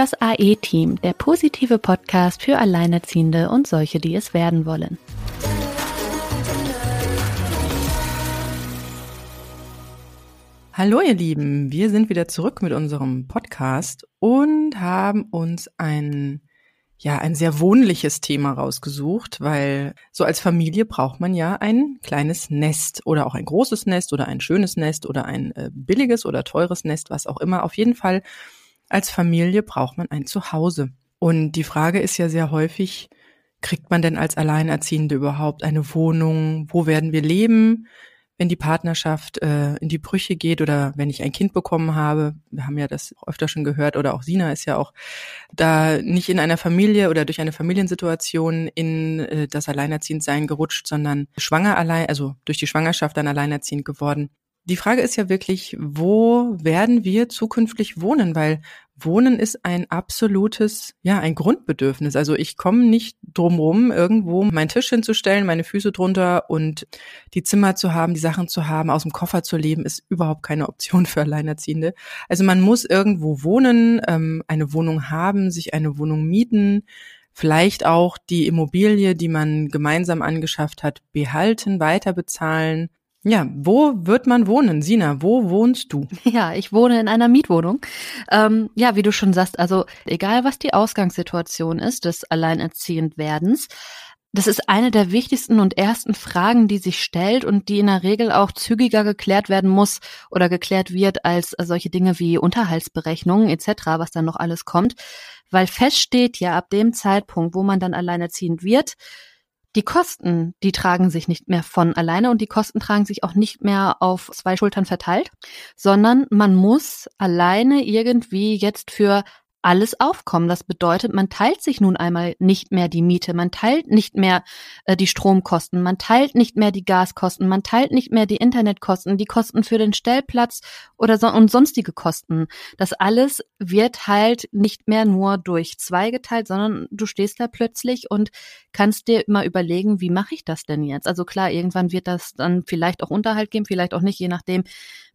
Das AE-Team, der positive Podcast für Alleinerziehende und solche, die es werden wollen. Hallo ihr Lieben, wir sind wieder zurück mit unserem Podcast und haben uns ein ja, ein sehr wohnliches Thema rausgesucht, weil so als Familie braucht man ja ein kleines Nest oder auch ein großes Nest oder ein schönes Nest oder ein äh, billiges oder teures Nest, was auch immer. Auf jeden Fall als Familie braucht man ein Zuhause. Und die Frage ist ja sehr häufig, kriegt man denn als Alleinerziehende überhaupt eine Wohnung? Wo werden wir leben? wenn die Partnerschaft äh, in die Brüche geht oder wenn ich ein Kind bekommen habe, wir haben ja das öfter schon gehört oder auch Sina ist ja auch da nicht in einer Familie oder durch eine Familiensituation in äh, das Alleinerziehendsein gerutscht, sondern schwanger allein, also durch die Schwangerschaft dann alleinerziehend geworden. Die Frage ist ja wirklich, wo werden wir zukünftig wohnen? Weil Wohnen ist ein absolutes, ja, ein Grundbedürfnis. Also ich komme nicht drumrum, irgendwo meinen Tisch hinzustellen, meine Füße drunter und die Zimmer zu haben, die Sachen zu haben, aus dem Koffer zu leben, ist überhaupt keine Option für Alleinerziehende. Also man muss irgendwo wohnen, ähm, eine Wohnung haben, sich eine Wohnung mieten, vielleicht auch die Immobilie, die man gemeinsam angeschafft hat, behalten, weiter bezahlen ja, wo wird man wohnen? Sina, wo wohnst du? Ja, ich wohne in einer Mietwohnung. Ähm, ja, wie du schon sagst, also egal was die Ausgangssituation ist des Alleinerziehendwerdens, das ist eine der wichtigsten und ersten Fragen, die sich stellt und die in der Regel auch zügiger geklärt werden muss oder geklärt wird als solche Dinge wie Unterhaltsberechnungen etc., was dann noch alles kommt. Weil feststeht ja ab dem Zeitpunkt, wo man dann alleinerziehend wird, die Kosten, die tragen sich nicht mehr von alleine und die Kosten tragen sich auch nicht mehr auf zwei Schultern verteilt, sondern man muss alleine irgendwie jetzt für alles aufkommen. Das bedeutet, man teilt sich nun einmal nicht mehr die Miete, man teilt nicht mehr äh, die Stromkosten, man teilt nicht mehr die Gaskosten, man teilt nicht mehr die Internetkosten, die Kosten für den Stellplatz oder so und sonstige Kosten. Das alles wird halt nicht mehr nur durch zwei geteilt, sondern du stehst da plötzlich und kannst dir immer überlegen, wie mache ich das denn jetzt? Also klar, irgendwann wird das dann vielleicht auch Unterhalt geben, vielleicht auch nicht, je nachdem,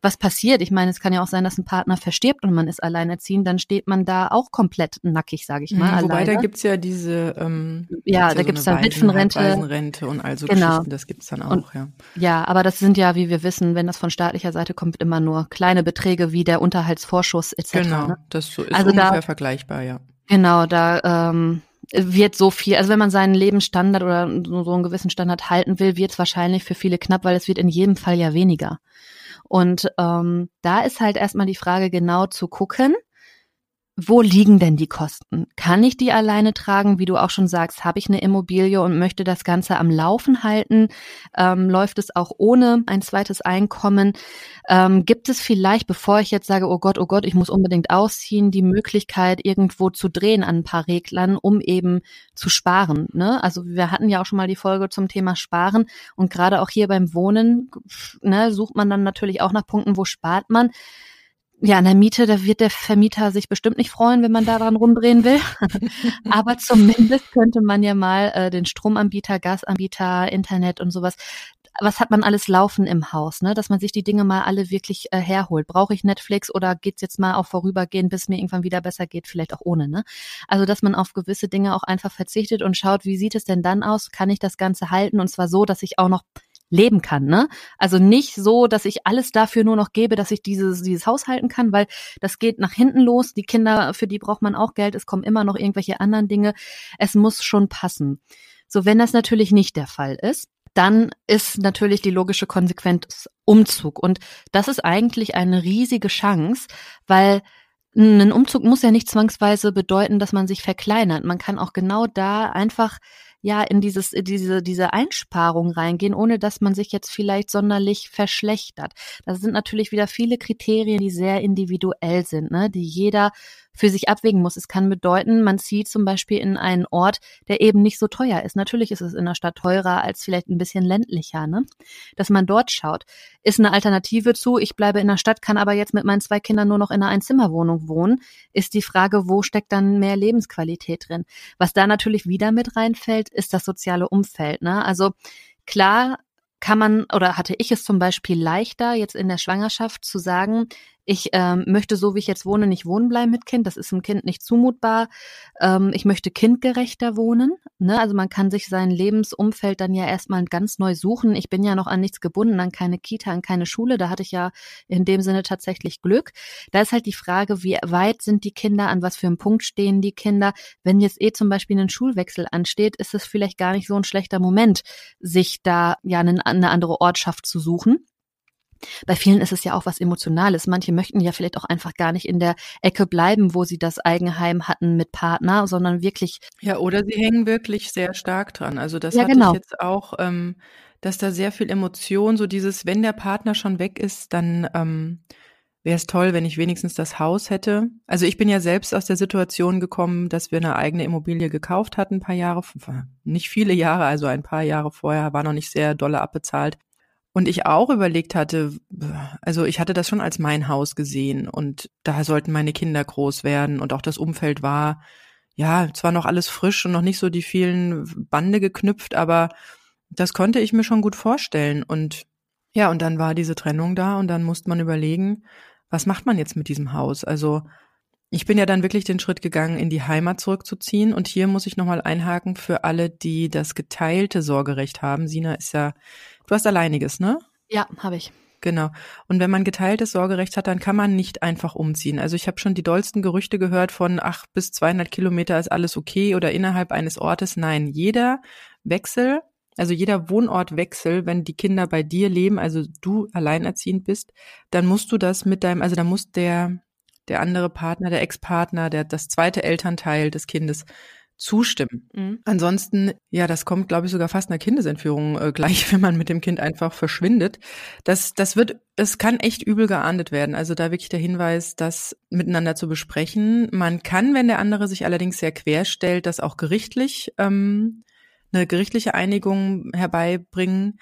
was passiert. Ich meine, es kann ja auch sein, dass ein Partner verstirbt und man ist alleinerziehend, dann steht man da auch komplett nackig, sage ich mal. Mhm, wobei alleine. da gibt's ja diese ähm, Ja, da gibt's so dann Witwenrente. Waisenrente und all so genau. Geschichten, das gibt's dann auch, und, ja. Ja, aber das sind ja, wie wir wissen, wenn das von staatlicher Seite kommt, immer nur kleine Beträge wie der Unterhaltsvorschuss etc. Genau, ne? das ist also ungefähr da, vergleichbar, ja. Genau, da ähm, wird so viel, also wenn man seinen Lebensstandard oder so einen gewissen Standard halten will, wird es wahrscheinlich für viele knapp, weil es wird in jedem Fall ja weniger. Und ähm, da ist halt erstmal die Frage genau zu gucken, wo liegen denn die Kosten? Kann ich die alleine tragen? Wie du auch schon sagst, habe ich eine Immobilie und möchte das Ganze am Laufen halten? Ähm, läuft es auch ohne ein zweites Einkommen? Ähm, gibt es vielleicht, bevor ich jetzt sage, oh Gott, oh Gott, ich muss unbedingt ausziehen, die Möglichkeit, irgendwo zu drehen an ein paar Reglern, um eben zu sparen? Ne? Also wir hatten ja auch schon mal die Folge zum Thema Sparen und gerade auch hier beim Wohnen ne, sucht man dann natürlich auch nach Punkten, wo spart man. Ja, an der Miete, da wird der Vermieter sich bestimmt nicht freuen, wenn man da dran rumdrehen will. Aber zumindest könnte man ja mal äh, den Stromanbieter, Gasanbieter, Internet und sowas, was hat man alles laufen im Haus, ne? Dass man sich die Dinge mal alle wirklich äh, herholt. Brauche ich Netflix oder geht's jetzt mal auch vorübergehen, bis mir irgendwann wieder besser geht, vielleicht auch ohne, ne? Also, dass man auf gewisse Dinge auch einfach verzichtet und schaut, wie sieht es denn dann aus? Kann ich das Ganze halten? Und zwar so, dass ich auch noch leben kann. Ne? Also nicht so, dass ich alles dafür nur noch gebe, dass ich dieses, dieses Haus halten kann, weil das geht nach hinten los. Die Kinder, für die braucht man auch Geld. Es kommen immer noch irgendwelche anderen Dinge. Es muss schon passen. So, wenn das natürlich nicht der Fall ist, dann ist natürlich die logische Konsequenz Umzug. Und das ist eigentlich eine riesige Chance, weil ein Umzug muss ja nicht zwangsweise bedeuten, dass man sich verkleinert. Man kann auch genau da einfach ja in dieses diese diese Einsparung reingehen, ohne dass man sich jetzt vielleicht sonderlich verschlechtert. Das sind natürlich wieder viele Kriterien, die sehr individuell sind, ne, die jeder für sich abwägen muss. Es kann bedeuten, man zieht zum Beispiel in einen Ort, der eben nicht so teuer ist. Natürlich ist es in der Stadt teurer als vielleicht ein bisschen ländlicher, ne? Dass man dort schaut. Ist eine Alternative zu, ich bleibe in der Stadt, kann aber jetzt mit meinen zwei Kindern nur noch in einer Einzimmerwohnung wohnen, ist die Frage, wo steckt dann mehr Lebensqualität drin? Was da natürlich wieder mit reinfällt, ist das soziale Umfeld, ne? Also klar kann man oder hatte ich es zum Beispiel leichter, jetzt in der Schwangerschaft zu sagen, ich ähm, möchte so, wie ich jetzt wohne, nicht wohnen bleiben mit Kind. Das ist dem Kind nicht zumutbar. Ähm, ich möchte kindgerechter wohnen. Ne? Also man kann sich sein Lebensumfeld dann ja erstmal ganz neu suchen. Ich bin ja noch an nichts gebunden, an keine Kita, an keine Schule. Da hatte ich ja in dem Sinne tatsächlich Glück. Da ist halt die Frage, wie weit sind die Kinder, an was für einem Punkt stehen die Kinder. Wenn jetzt eh zum Beispiel ein Schulwechsel ansteht, ist es vielleicht gar nicht so ein schlechter Moment, sich da ja eine, eine andere Ortschaft zu suchen. Bei vielen ist es ja auch was Emotionales. Manche möchten ja vielleicht auch einfach gar nicht in der Ecke bleiben, wo sie das Eigenheim hatten mit Partner, sondern wirklich. Ja, oder sie hängen wirklich sehr stark dran. Also das ja, hatte genau. ich jetzt auch, ähm, dass da sehr viel Emotion, so dieses, wenn der Partner schon weg ist, dann ähm, wäre es toll, wenn ich wenigstens das Haus hätte. Also ich bin ja selbst aus der Situation gekommen, dass wir eine eigene Immobilie gekauft hatten, ein paar Jahre, nicht viele Jahre, also ein paar Jahre vorher, war noch nicht sehr dolle abbezahlt. Und ich auch überlegt hatte, also ich hatte das schon als mein Haus gesehen und da sollten meine Kinder groß werden und auch das Umfeld war, ja, zwar noch alles frisch und noch nicht so die vielen Bande geknüpft, aber das konnte ich mir schon gut vorstellen. Und ja, und dann war diese Trennung da und dann musste man überlegen, was macht man jetzt mit diesem Haus? Also ich bin ja dann wirklich den Schritt gegangen, in die Heimat zurückzuziehen. Und hier muss ich nochmal einhaken für alle, die das geteilte Sorgerecht haben. Sina ist ja Du hast alleiniges, ne? Ja, habe ich. Genau. Und wenn man geteiltes Sorgerecht hat, dann kann man nicht einfach umziehen. Also ich habe schon die dollsten Gerüchte gehört von ach bis 200 Kilometer ist alles okay oder innerhalb eines Ortes. Nein, jeder Wechsel, also jeder Wohnortwechsel, wenn die Kinder bei dir leben, also du alleinerziehend bist, dann musst du das mit deinem, also da muss der der andere Partner, der Ex-Partner, der das zweite Elternteil des Kindes zustimmen. Mhm. Ansonsten, ja, das kommt, glaube ich, sogar fast einer Kindesentführung äh, gleich, wenn man mit dem Kind einfach verschwindet. Das, das wird, es kann echt übel geahndet werden. Also da wirklich der Hinweis, das miteinander zu besprechen. Man kann, wenn der andere sich allerdings sehr quer stellt, das auch gerichtlich ähm, eine gerichtliche Einigung herbeibringen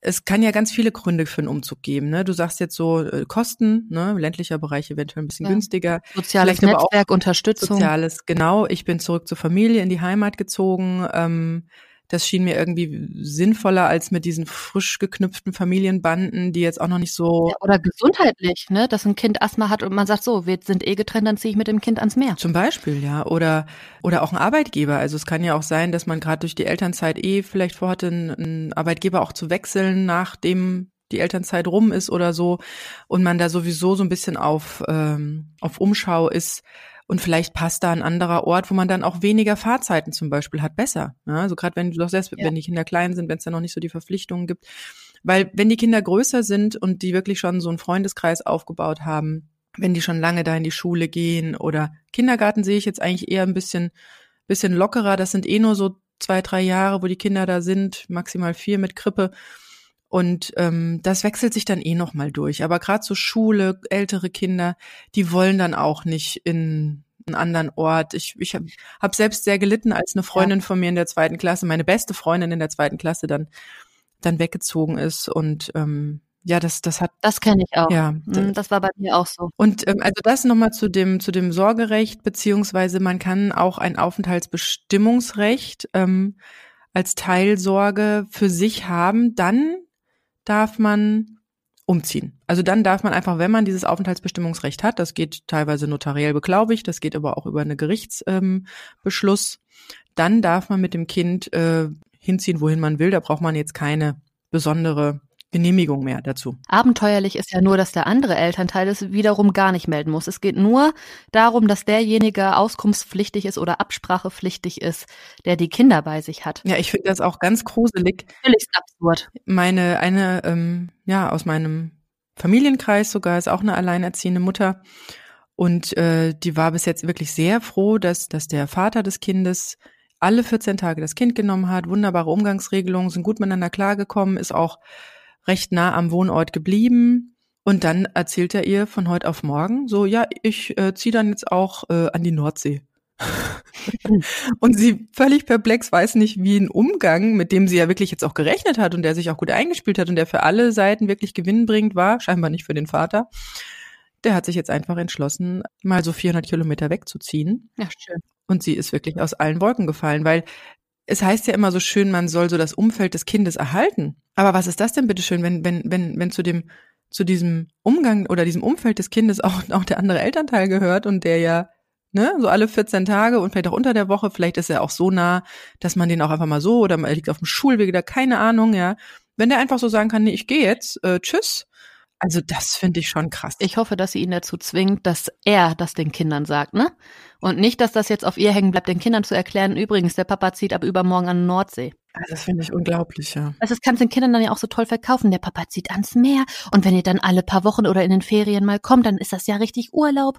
es kann ja ganz viele Gründe für einen Umzug geben. Ne? Du sagst jetzt so äh, Kosten, ne? ländlicher Bereich eventuell ein bisschen ja. günstiger. Soziales Netzwerk, Unterstützung. Soziales, genau. Ich bin zurück zur Familie in die Heimat gezogen. Ähm, das schien mir irgendwie sinnvoller als mit diesen frisch geknüpften Familienbanden, die jetzt auch noch nicht so. Ja, oder gesundheitlich, ne? Dass ein Kind Asthma hat und man sagt so, wir sind eh getrennt, dann ziehe ich mit dem Kind ans Meer. Zum Beispiel, ja. Oder, oder auch ein Arbeitgeber. Also es kann ja auch sein, dass man gerade durch die Elternzeit eh vielleicht vorhatte, einen Arbeitgeber auch zu wechseln, nachdem die Elternzeit rum ist oder so und man da sowieso so ein bisschen auf, ähm, auf Umschau ist und vielleicht passt da ein anderer Ort, wo man dann auch weniger Fahrzeiten zum Beispiel hat, besser. Ja, also gerade wenn du doch selbst, ja. wenn die Kinder klein sind, wenn es da noch nicht so die Verpflichtungen gibt. Weil wenn die Kinder größer sind und die wirklich schon so einen Freundeskreis aufgebaut haben, wenn die schon lange da in die Schule gehen oder Kindergarten sehe ich jetzt eigentlich eher ein bisschen, bisschen lockerer. Das sind eh nur so zwei, drei Jahre, wo die Kinder da sind, maximal vier mit Krippe. Und ähm, das wechselt sich dann eh noch mal durch. Aber gerade so Schule, ältere Kinder, die wollen dann auch nicht in einen anderen Ort. Ich, ich habe hab selbst sehr gelitten, als eine Freundin ja. von mir in der zweiten Klasse, meine beste Freundin in der zweiten Klasse, dann dann weggezogen ist und ähm, ja, das, das hat. Das kenne ich auch. Ja, mhm, das war bei mir auch so. Und ähm, also das nochmal zu dem zu dem Sorgerecht beziehungsweise man kann auch ein Aufenthaltsbestimmungsrecht ähm, als Teilsorge für sich haben, dann darf man umziehen. Also dann darf man einfach, wenn man dieses Aufenthaltsbestimmungsrecht hat, das geht teilweise notariell beglaubigt, das geht aber auch über einen Gerichtsbeschluss, ähm, dann darf man mit dem Kind äh, hinziehen, wohin man will. Da braucht man jetzt keine besondere Genehmigung mehr dazu. Abenteuerlich ist ja nur, dass der andere Elternteil es wiederum gar nicht melden muss. Es geht nur darum, dass derjenige auskunftspflichtig ist oder absprachepflichtig ist, der die Kinder bei sich hat. Ja, ich finde das auch ganz gruselig. Völlig absurd. Meine, eine, ähm, ja, aus meinem Familienkreis sogar ist auch eine alleinerziehende Mutter. Und äh, die war bis jetzt wirklich sehr froh, dass, dass der Vater des Kindes alle 14 Tage das Kind genommen hat, wunderbare Umgangsregelungen, sind gut miteinander klargekommen, ist auch recht nah am Wohnort geblieben. Und dann erzählt er ihr von heute auf morgen so, ja, ich äh, ziehe dann jetzt auch äh, an die Nordsee. und sie völlig perplex weiß nicht, wie ein Umgang, mit dem sie ja wirklich jetzt auch gerechnet hat und der sich auch gut eingespielt hat und der für alle Seiten wirklich Gewinn bringt war, scheinbar nicht für den Vater. Der hat sich jetzt einfach entschlossen, mal so 400 Kilometer wegzuziehen. Ja, schön. Und sie ist wirklich aus allen Wolken gefallen, weil es heißt ja immer so schön, man soll so das Umfeld des Kindes erhalten. Aber was ist das denn bitteschön, wenn, wenn, wenn, wenn zu dem zu diesem Umgang oder diesem Umfeld des Kindes auch, auch der andere Elternteil gehört und der ja ne, so alle 14 Tage und vielleicht auch unter der Woche, vielleicht ist er auch so nah, dass man den auch einfach mal so oder er liegt auf dem Schulweg oder keine Ahnung, ja. Wenn der einfach so sagen kann, nee, ich gehe jetzt, äh, tschüss, also das finde ich schon krass. Ich hoffe, dass sie ihn dazu zwingt, dass er das den Kindern sagt, ne? Und nicht, dass das jetzt auf ihr hängen bleibt, den Kindern zu erklären, übrigens, der Papa zieht ab übermorgen an die Nordsee. Also das finde ich unglaublich, ja. Also das kannst du den Kindern dann ja auch so toll verkaufen. Der Papa zieht ans Meer und wenn ihr dann alle paar Wochen oder in den Ferien mal kommt, dann ist das ja richtig Urlaub.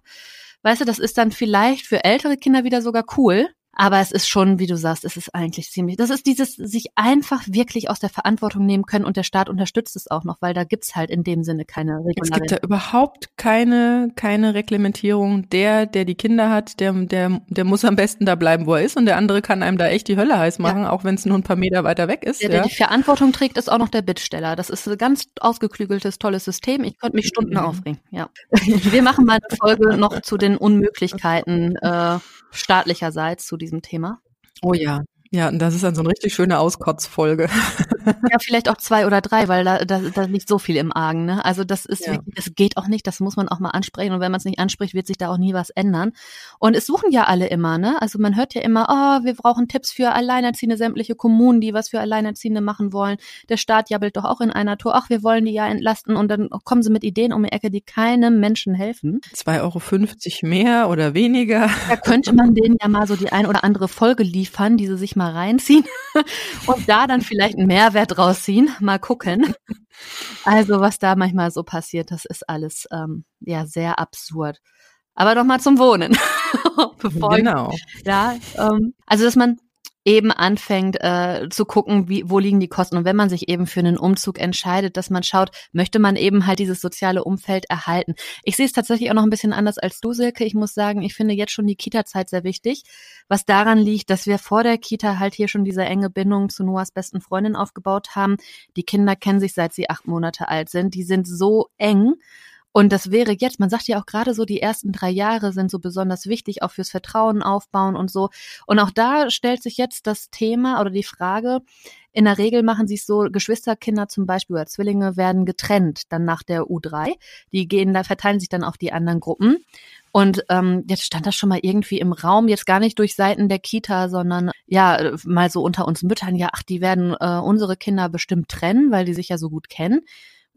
Weißt du, das ist dann vielleicht für ältere Kinder wieder sogar cool, aber es ist schon, wie du sagst, es ist eigentlich ziemlich, das ist dieses sich einfach wirklich aus der Verantwortung nehmen können und der Staat unterstützt es auch noch, weil da gibt's halt in dem Sinne keine Regularien. Es gibt da überhaupt keine, keine Reglementierung. Der, der die Kinder hat, der, der, der muss am besten da bleiben, wo er ist und der andere kann einem da echt die Hölle heiß machen, ja. auch wenn es nur ein paar Meter weiter weg ist. Der, der die Verantwortung trägt, ist auch noch der Bittsteller. Das ist ein ganz ausgeklügeltes, tolles System. Ich könnte mich Stunden mhm. aufregen, ja. Wir machen mal eine Folge noch zu den Unmöglichkeiten äh, staatlicherseits zu diesem Thema. Oh ja, ja, und das ist dann so eine richtig schöne Auskotzfolge. Ja, vielleicht auch zwei oder drei, weil da, da, da liegt so viel im Argen. Ne? Also das ist ja. wirklich, das geht auch nicht, das muss man auch mal ansprechen. Und wenn man es nicht anspricht, wird sich da auch nie was ändern. Und es suchen ja alle immer, ne? Also man hört ja immer, oh, wir brauchen Tipps für Alleinerziehende, sämtliche Kommunen, die was für Alleinerziehende machen wollen. Der Staat jabbelt doch auch in einer Tour, ach, wir wollen die ja entlasten und dann kommen sie mit Ideen um die Ecke, die keinem Menschen helfen. 2,50 Euro mehr oder weniger. Da könnte man denen ja mal so die ein oder andere Folge liefern, die sie sich mal reinziehen und da dann vielleicht einen Mehrwert rausziehen. Mal gucken. Also was da manchmal so passiert, das ist alles ähm, ja sehr absurd. Aber doch mal zum Wohnen. Bevor genau. Ich, ja, ähm, also dass man eben anfängt äh, zu gucken, wie, wo liegen die Kosten. Und wenn man sich eben für einen Umzug entscheidet, dass man schaut, möchte man eben halt dieses soziale Umfeld erhalten. Ich sehe es tatsächlich auch noch ein bisschen anders als du, Silke. Ich muss sagen, ich finde jetzt schon die Kita-Zeit sehr wichtig, was daran liegt, dass wir vor der Kita halt hier schon diese enge Bindung zu Noahs besten Freundin aufgebaut haben. Die Kinder kennen sich seit sie acht Monate alt sind. Die sind so eng. Und das wäre jetzt, man sagt ja auch gerade so, die ersten drei Jahre sind so besonders wichtig, auch fürs Vertrauen aufbauen und so. Und auch da stellt sich jetzt das Thema oder die Frage, in der Regel machen sich so Geschwisterkinder zum Beispiel oder Zwillinge werden getrennt dann nach der U3. Die gehen da, verteilen sich dann auf die anderen Gruppen. Und ähm, jetzt stand das schon mal irgendwie im Raum, jetzt gar nicht durch Seiten der Kita, sondern ja, mal so unter uns Müttern, ja, ach, die werden äh, unsere Kinder bestimmt trennen, weil die sich ja so gut kennen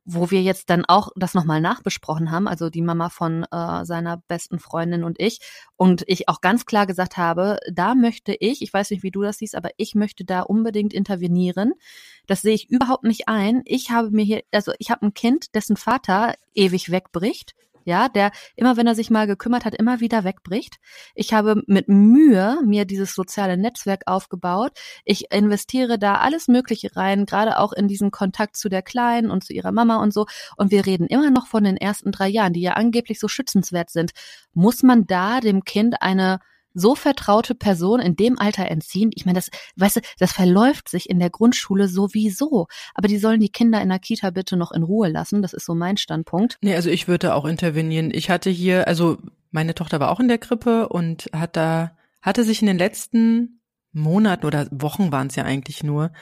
wo wir jetzt dann auch das nochmal nachbesprochen haben, also die Mama von äh, seiner besten Freundin und ich, und ich auch ganz klar gesagt habe, da möchte ich, ich weiß nicht, wie du das siehst, aber ich möchte da unbedingt intervenieren. Das sehe ich überhaupt nicht ein. Ich habe mir hier, also ich habe ein Kind, dessen Vater ewig wegbricht ja, der immer, wenn er sich mal gekümmert hat, immer wieder wegbricht. Ich habe mit Mühe mir dieses soziale Netzwerk aufgebaut. Ich investiere da alles Mögliche rein, gerade auch in diesen Kontakt zu der Kleinen und zu ihrer Mama und so. Und wir reden immer noch von den ersten drei Jahren, die ja angeblich so schützenswert sind. Muss man da dem Kind eine so vertraute Person in dem Alter entziehen. Ich meine, das, weißt du, das verläuft sich in der Grundschule sowieso. Aber die sollen die Kinder in der Kita bitte noch in Ruhe lassen. Das ist so mein Standpunkt. Nee, also ich würde auch intervenieren. Ich hatte hier, also meine Tochter war auch in der Krippe und hat da, hatte sich in den letzten Monaten oder Wochen waren es ja eigentlich nur,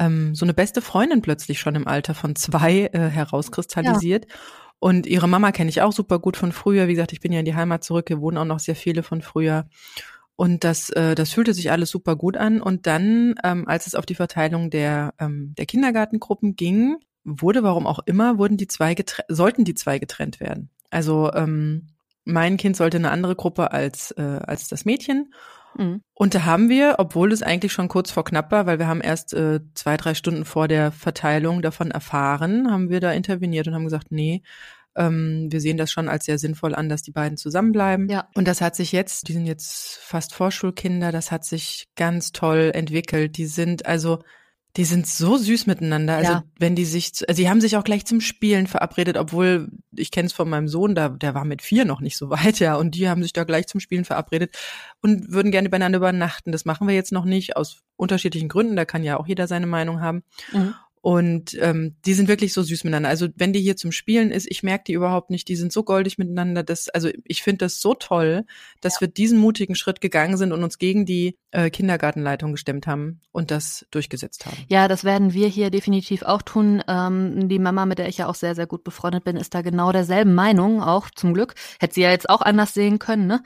ähm, so eine beste Freundin plötzlich schon im Alter von zwei äh, herauskristallisiert. Ja. Und ihre Mama kenne ich auch super gut von früher. Wie gesagt, ich bin ja in die Heimat zurück. Hier wohnen auch noch sehr viele von früher. Und das, äh, das fühlte sich alles super gut an. Und dann, ähm, als es auf die Verteilung der, ähm, der Kindergartengruppen ging, wurde, warum auch immer, wurden die zwei sollten die zwei getrennt werden. Also ähm, mein Kind sollte eine andere Gruppe als, äh, als das Mädchen. Mhm. Und da haben wir, obwohl es eigentlich schon kurz vor knapp war, weil wir haben erst äh, zwei, drei Stunden vor der Verteilung davon erfahren, haben wir da interveniert und haben gesagt, nee, ähm, wir sehen das schon als sehr sinnvoll an, dass die beiden zusammenbleiben. Ja. Und das hat sich jetzt, die sind jetzt fast Vorschulkinder, das hat sich ganz toll entwickelt. Die sind also die sind so süß miteinander. Also ja. wenn die sich, also sie haben sich auch gleich zum Spielen verabredet, obwohl ich kenne es von meinem Sohn, da der war mit vier noch nicht so weit, ja, und die haben sich da gleich zum Spielen verabredet und würden gerne beieinander übernachten. Das machen wir jetzt noch nicht aus unterschiedlichen Gründen. Da kann ja auch jeder seine Meinung haben. Mhm. Und ähm, die sind wirklich so süß miteinander. Also wenn die hier zum Spielen ist, ich merke die überhaupt nicht, die sind so goldig miteinander. Das, also ich finde das so toll, dass ja. wir diesen mutigen Schritt gegangen sind und uns gegen die äh, Kindergartenleitung gestemmt haben und das durchgesetzt haben. Ja, das werden wir hier definitiv auch tun. Ähm, die Mama, mit der ich ja auch sehr, sehr gut befreundet bin, ist da genau derselben Meinung, auch zum Glück. Hätte sie ja jetzt auch anders sehen können, ne?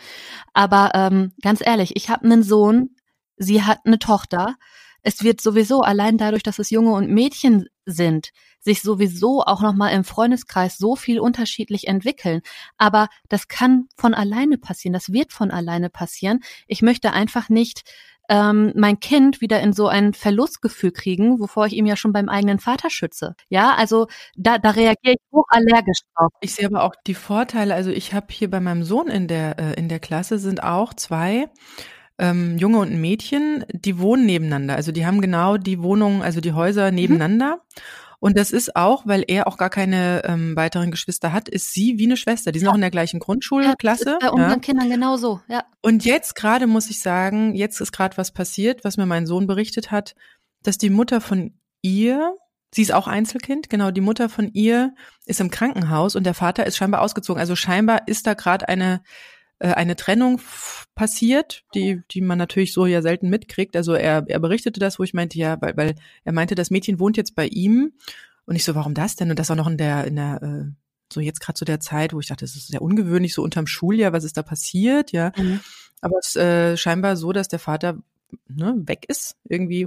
Aber ähm, ganz ehrlich, ich habe einen Sohn, sie hat eine Tochter es wird sowieso allein dadurch, dass es Junge und Mädchen sind, sich sowieso auch nochmal im Freundeskreis so viel unterschiedlich entwickeln. Aber das kann von alleine passieren, das wird von alleine passieren. Ich möchte einfach nicht ähm, mein Kind wieder in so ein Verlustgefühl kriegen, wovor ich ihm ja schon beim eigenen Vater schütze. Ja, also da, da reagiere ich hoch allergisch drauf. Ich sehe aber auch die Vorteile. Also ich habe hier bei meinem Sohn in der äh, in der Klasse sind auch zwei ähm, Junge und ein Mädchen, die wohnen nebeneinander. Also die haben genau die Wohnungen, also die Häuser mhm. nebeneinander. Mhm. Und das ist auch, weil er auch gar keine ähm, weiteren Geschwister hat, ist sie wie eine Schwester. Die sind ja. auch in der gleichen Grundschulklasse. Ja, bei unseren ja. Kindern genauso, ja. Und jetzt gerade muss ich sagen, jetzt ist gerade was passiert, was mir mein Sohn berichtet hat, dass die Mutter von ihr, sie ist auch Einzelkind, genau, die Mutter von ihr ist im Krankenhaus und der Vater ist scheinbar ausgezogen. Also scheinbar ist da gerade eine eine Trennung passiert, die, die man natürlich so ja selten mitkriegt. Also er, er berichtete das, wo ich meinte, ja, weil, weil er meinte, das Mädchen wohnt jetzt bei ihm. Und ich so, warum das denn? Und das auch noch in der, in der, äh, so jetzt gerade zu der Zeit, wo ich dachte, das ist sehr ungewöhnlich, so unterm Schuljahr, was ist da passiert, ja. Mhm. Aber es ist äh, scheinbar so, dass der Vater ne, weg ist, irgendwie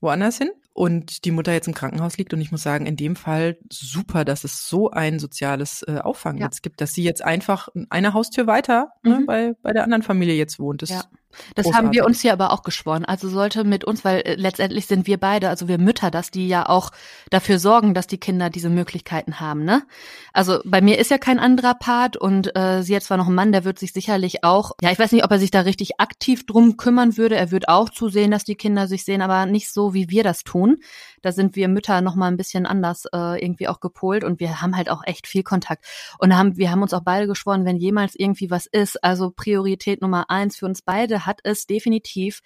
woanders hin und die Mutter jetzt im Krankenhaus liegt. Und ich muss sagen, in dem Fall super, dass es so ein soziales äh, Auffangnetz ja. gibt, dass sie jetzt einfach eine Haustür weiter ne, mhm. ne, bei, bei der anderen Familie jetzt wohnt. Das ja. Das Großartig. haben wir uns hier aber auch geschworen. Also sollte mit uns, weil äh, letztendlich sind wir beide, also wir Mütter, dass die ja auch dafür sorgen, dass die Kinder diese Möglichkeiten haben, ne? Also bei mir ist ja kein anderer Part und äh, sie hat zwar noch einen Mann, der wird sich sicherlich auch, ja, ich weiß nicht, ob er sich da richtig aktiv drum kümmern würde. Er wird auch zusehen, dass die Kinder sich sehen, aber nicht so, wie wir das tun. Da sind wir Mütter noch mal ein bisschen anders äh, irgendwie auch gepolt und wir haben halt auch echt viel Kontakt. Und haben, wir haben uns auch beide geschworen, wenn jemals irgendwie was ist, also Priorität Nummer eins für uns beide hat es definitiv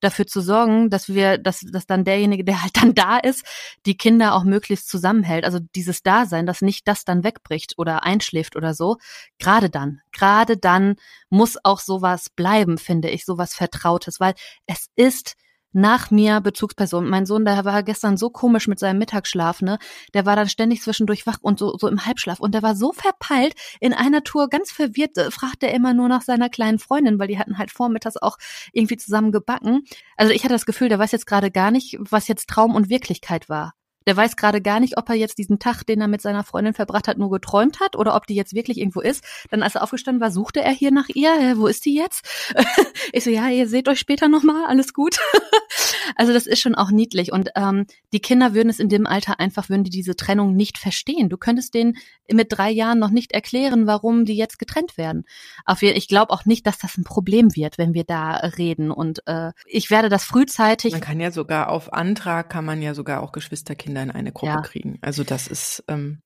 dafür zu sorgen, dass wir, dass, dass dann derjenige, der halt dann da ist, die Kinder auch möglichst zusammenhält. Also dieses Dasein, dass nicht das dann wegbricht oder einschläft oder so. Gerade dann, gerade dann muss auch sowas bleiben, finde ich, sowas Vertrautes, weil es ist nach mir Bezugsperson. Mein Sohn, der war gestern so komisch mit seinem Mittagsschlaf, ne? Der war dann ständig zwischendurch wach und so, so im Halbschlaf. Und der war so verpeilt in einer Tour, ganz verwirrt, äh, fragte er immer nur nach seiner kleinen Freundin, weil die hatten halt vormittags auch irgendwie zusammen gebacken. Also ich hatte das Gefühl, der weiß jetzt gerade gar nicht, was jetzt Traum und Wirklichkeit war. Der weiß gerade gar nicht, ob er jetzt diesen Tag, den er mit seiner Freundin verbracht hat, nur geträumt hat oder ob die jetzt wirklich irgendwo ist. Dann, als er aufgestanden war, suchte er hier nach ihr. Wo ist die jetzt? ich so, ja, ihr seht euch später nochmal, alles gut. also das ist schon auch niedlich. Und ähm, die Kinder würden es in dem Alter einfach, würden die diese Trennung nicht verstehen. Du könntest denen mit drei Jahren noch nicht erklären, warum die jetzt getrennt werden. Auf ich glaube auch nicht, dass das ein Problem wird, wenn wir da reden. Und äh, ich werde das frühzeitig. Man kann ja sogar auf Antrag kann man ja sogar auch Geschwisterkinder Kinder in eine Gruppe ja. kriegen. Also das ist, ähm,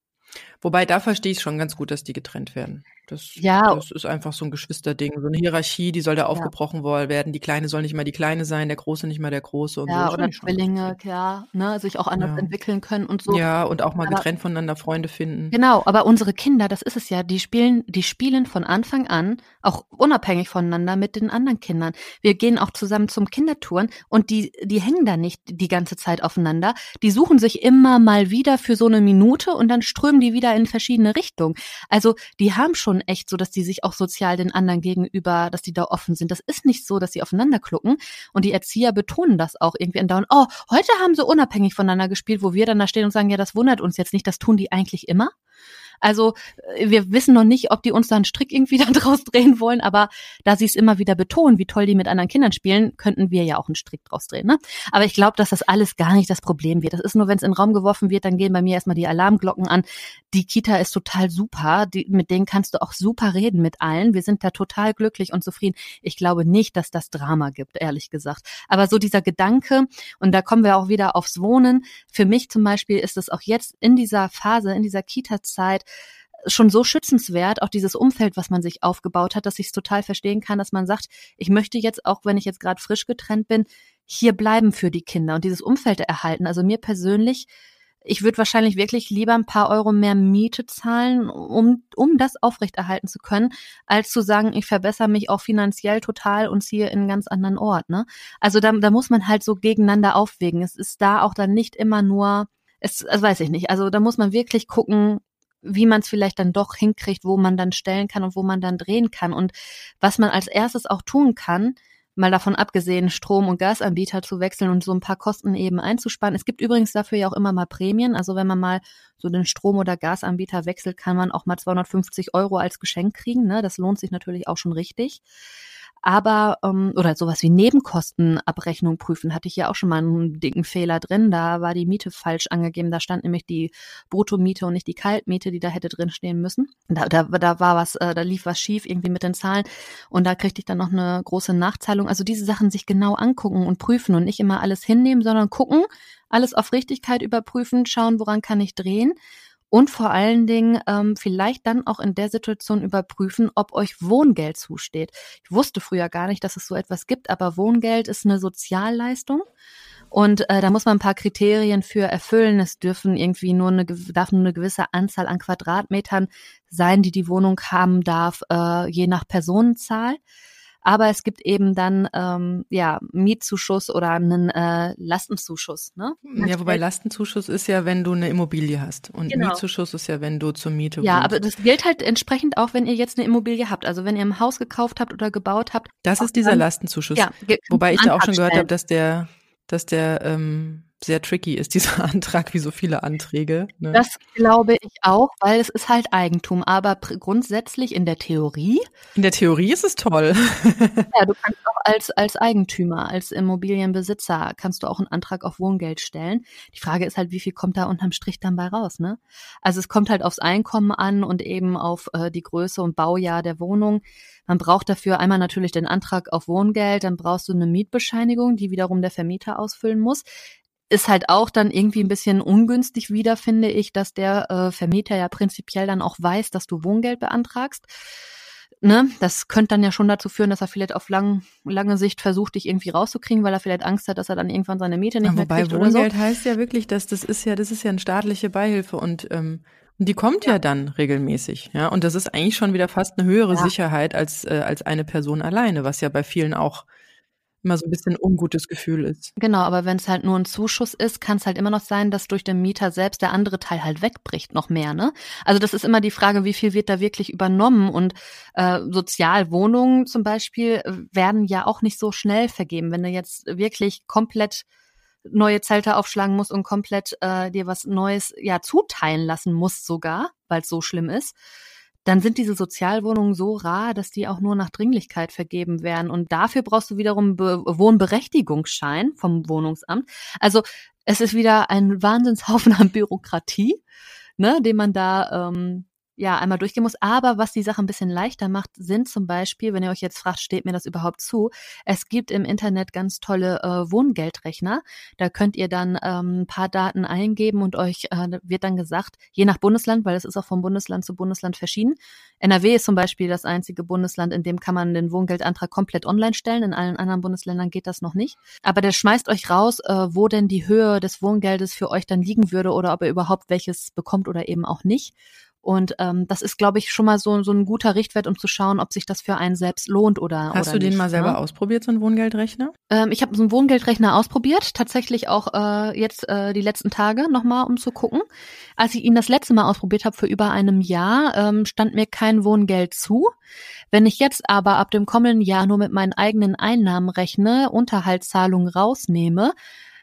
wobei da verstehe ich schon ganz gut, dass die getrennt werden. Das, ja. das ist einfach so ein Geschwisterding, so eine Hierarchie, die soll da aufgebrochen ja. werden. Die Kleine soll nicht mal die Kleine sein, der Große nicht mal der Große und ja, so. Oder Zwillinge, ja, ne, sich auch anders ja. entwickeln können und so. Ja, und auch mal aber, getrennt voneinander Freunde finden. Genau, aber unsere Kinder, das ist es ja, die spielen, die spielen von Anfang an, auch unabhängig voneinander mit den anderen Kindern. Wir gehen auch zusammen zum Kindertouren und die, die hängen da nicht die ganze Zeit aufeinander. Die suchen sich immer mal wieder für so eine Minute und dann strömen die wieder in verschiedene Richtungen. Also die haben schon echt so, dass die sich auch sozial den anderen gegenüber, dass die da offen sind. Das ist nicht so, dass sie aufeinander klucken. Und die Erzieher betonen das auch irgendwie andauernd. Oh, heute haben sie unabhängig voneinander gespielt, wo wir dann da stehen und sagen, ja, das wundert uns jetzt nicht, das tun die eigentlich immer. Also äh, wir wissen noch nicht, ob die uns da einen Strick irgendwie dann draus drehen wollen, aber da sie es immer wieder betonen, wie toll die mit anderen Kindern spielen, könnten wir ja auch einen Strick draus drehen. Ne? Aber ich glaube, dass das alles gar nicht das Problem wird. Das ist nur, wenn es in den Raum geworfen wird, dann gehen bei mir erstmal die Alarmglocken an. Die Kita ist total super, die, mit denen kannst du auch super reden mit allen. Wir sind da total glücklich und zufrieden. Ich glaube nicht, dass das Drama gibt, ehrlich gesagt. Aber so dieser Gedanke, und da kommen wir auch wieder aufs Wohnen. Für mich zum Beispiel ist es auch jetzt in dieser Phase, in dieser Kita-Zeit, schon so schützenswert, auch dieses Umfeld, was man sich aufgebaut hat, dass ich es total verstehen kann, dass man sagt, ich möchte jetzt, auch wenn ich jetzt gerade frisch getrennt bin, hier bleiben für die Kinder und dieses Umfeld erhalten. Also mir persönlich ich würde wahrscheinlich wirklich lieber ein paar Euro mehr Miete zahlen, um, um das aufrechterhalten zu können, als zu sagen, ich verbessere mich auch finanziell total und ziehe in einen ganz anderen Ort. Ne? Also da, da muss man halt so gegeneinander aufwägen. Es ist da auch dann nicht immer nur, es, also weiß ich nicht, also da muss man wirklich gucken, wie man es vielleicht dann doch hinkriegt, wo man dann stellen kann und wo man dann drehen kann. Und was man als erstes auch tun kann, mal davon abgesehen, Strom- und Gasanbieter zu wechseln und so ein paar Kosten eben einzusparen. Es gibt übrigens dafür ja auch immer mal Prämien. Also wenn man mal so den Strom- oder Gasanbieter wechselt, kann man auch mal 250 Euro als Geschenk kriegen. Ne? Das lohnt sich natürlich auch schon richtig aber ähm, oder sowas wie Nebenkostenabrechnung prüfen, hatte ich ja auch schon mal einen dicken Fehler drin. Da war die Miete falsch angegeben. Da stand nämlich die Bruttomiete und nicht die Kaltmiete, die da hätte drin stehen müssen. Da, da, da war was, äh, da lief was schief irgendwie mit den Zahlen und da kriegte ich dann noch eine große Nachzahlung. Also diese Sachen sich genau angucken und prüfen und nicht immer alles hinnehmen, sondern gucken, alles auf Richtigkeit überprüfen, schauen, woran kann ich drehen und vor allen Dingen ähm, vielleicht dann auch in der Situation überprüfen, ob euch Wohngeld zusteht. Ich wusste früher gar nicht, dass es so etwas gibt, aber Wohngeld ist eine Sozialleistung. Und äh, da muss man ein paar Kriterien für erfüllen. Es dürfen irgendwie nur eine, darf nur eine gewisse Anzahl an Quadratmetern sein, die die Wohnung haben darf, äh, je nach Personenzahl aber es gibt eben dann ähm, ja Mietzuschuss oder einen äh, Lastenzuschuss. Ne? Ja, wobei Lastenzuschuss ist ja, wenn du eine Immobilie hast und genau. Mietzuschuss ist ja, wenn du zur Miete Ja, wohnst. aber das gilt halt entsprechend auch, wenn ihr jetzt eine Immobilie habt. Also wenn ihr ein Haus gekauft habt oder gebaut habt. Das ist dieser dann, Lastenzuschuss. Ja, wobei ich da auch schon gehört habe, dass der, dass der ähm, sehr tricky ist, dieser Antrag, wie so viele Anträge. Ne? Das glaube ich auch, weil es ist halt Eigentum. Aber grundsätzlich in der Theorie. In der Theorie ist es toll. ja, du kannst auch als, als Eigentümer, als Immobilienbesitzer, kannst du auch einen Antrag auf Wohngeld stellen. Die Frage ist halt, wie viel kommt da unterm Strich dann bei raus, ne? Also es kommt halt aufs Einkommen an und eben auf äh, die Größe und Baujahr der Wohnung. Man braucht dafür einmal natürlich den Antrag auf Wohngeld, dann brauchst du eine Mietbescheinigung, die wiederum der Vermieter ausfüllen muss ist halt auch dann irgendwie ein bisschen ungünstig wieder, finde ich, dass der äh, Vermieter ja prinzipiell dann auch weiß, dass du Wohngeld beantragst. Ne? Das könnte dann ja schon dazu führen, dass er vielleicht auf lang, lange Sicht versucht, dich irgendwie rauszukriegen, weil er vielleicht Angst hat, dass er dann irgendwann seine Miete nicht ja, mehr kriegt Wohngeld oder so. heißt ja wirklich, dass das ist ja, das ist ja eine staatliche Beihilfe und ähm, die kommt ja. ja dann regelmäßig, ja. Und das ist eigentlich schon wieder fast eine höhere ja. Sicherheit als äh, als eine Person alleine, was ja bei vielen auch immer so ein bisschen ungutes Gefühl ist. Genau, aber wenn es halt nur ein Zuschuss ist, kann es halt immer noch sein, dass durch den Mieter selbst der andere Teil halt wegbricht, noch mehr, ne? Also das ist immer die Frage, wie viel wird da wirklich übernommen und äh, Sozialwohnungen zum Beispiel äh, werden ja auch nicht so schnell vergeben. Wenn du jetzt wirklich komplett neue Zelte aufschlagen musst und komplett äh, dir was Neues ja zuteilen lassen musst sogar, weil es so schlimm ist, dann sind diese Sozialwohnungen so rar, dass die auch nur nach Dringlichkeit vergeben werden. Und dafür brauchst du wiederum Be Wohnberechtigungsschein vom Wohnungsamt. Also es ist wieder ein Wahnsinnshaufen an Bürokratie, ne, den man da ähm, ja einmal durchgehen muss. Aber was die Sache ein bisschen leichter macht, sind zum Beispiel, wenn ihr euch jetzt fragt, steht mir das überhaupt zu? Es gibt im Internet ganz tolle äh, Wohngeldrechner. Da könnt ihr dann ähm, ein paar Daten eingeben und euch äh, wird dann gesagt, je nach Bundesland, weil es ist auch von Bundesland zu Bundesland verschieden. NRW ist zum Beispiel das einzige Bundesland, in dem kann man den Wohngeldantrag komplett online stellen. In allen anderen Bundesländern geht das noch nicht. Aber der schmeißt euch raus, äh, wo denn die Höhe des Wohngeldes für euch dann liegen würde oder ob ihr überhaupt welches bekommt oder eben auch nicht. Und ähm, das ist, glaube ich, schon mal so, so ein guter Richtwert, um zu schauen, ob sich das für einen selbst lohnt oder Hast oder du den nicht, mal selber ne? ausprobiert, so einen Wohngeldrechner? Ähm, ich habe so einen Wohngeldrechner ausprobiert, tatsächlich auch äh, jetzt äh, die letzten Tage nochmal, um zu gucken. Als ich ihn das letzte Mal ausprobiert habe, für über einem Jahr, ähm, stand mir kein Wohngeld zu. Wenn ich jetzt aber ab dem kommenden Jahr nur mit meinen eigenen Einnahmen rechne, Unterhaltszahlungen rausnehme,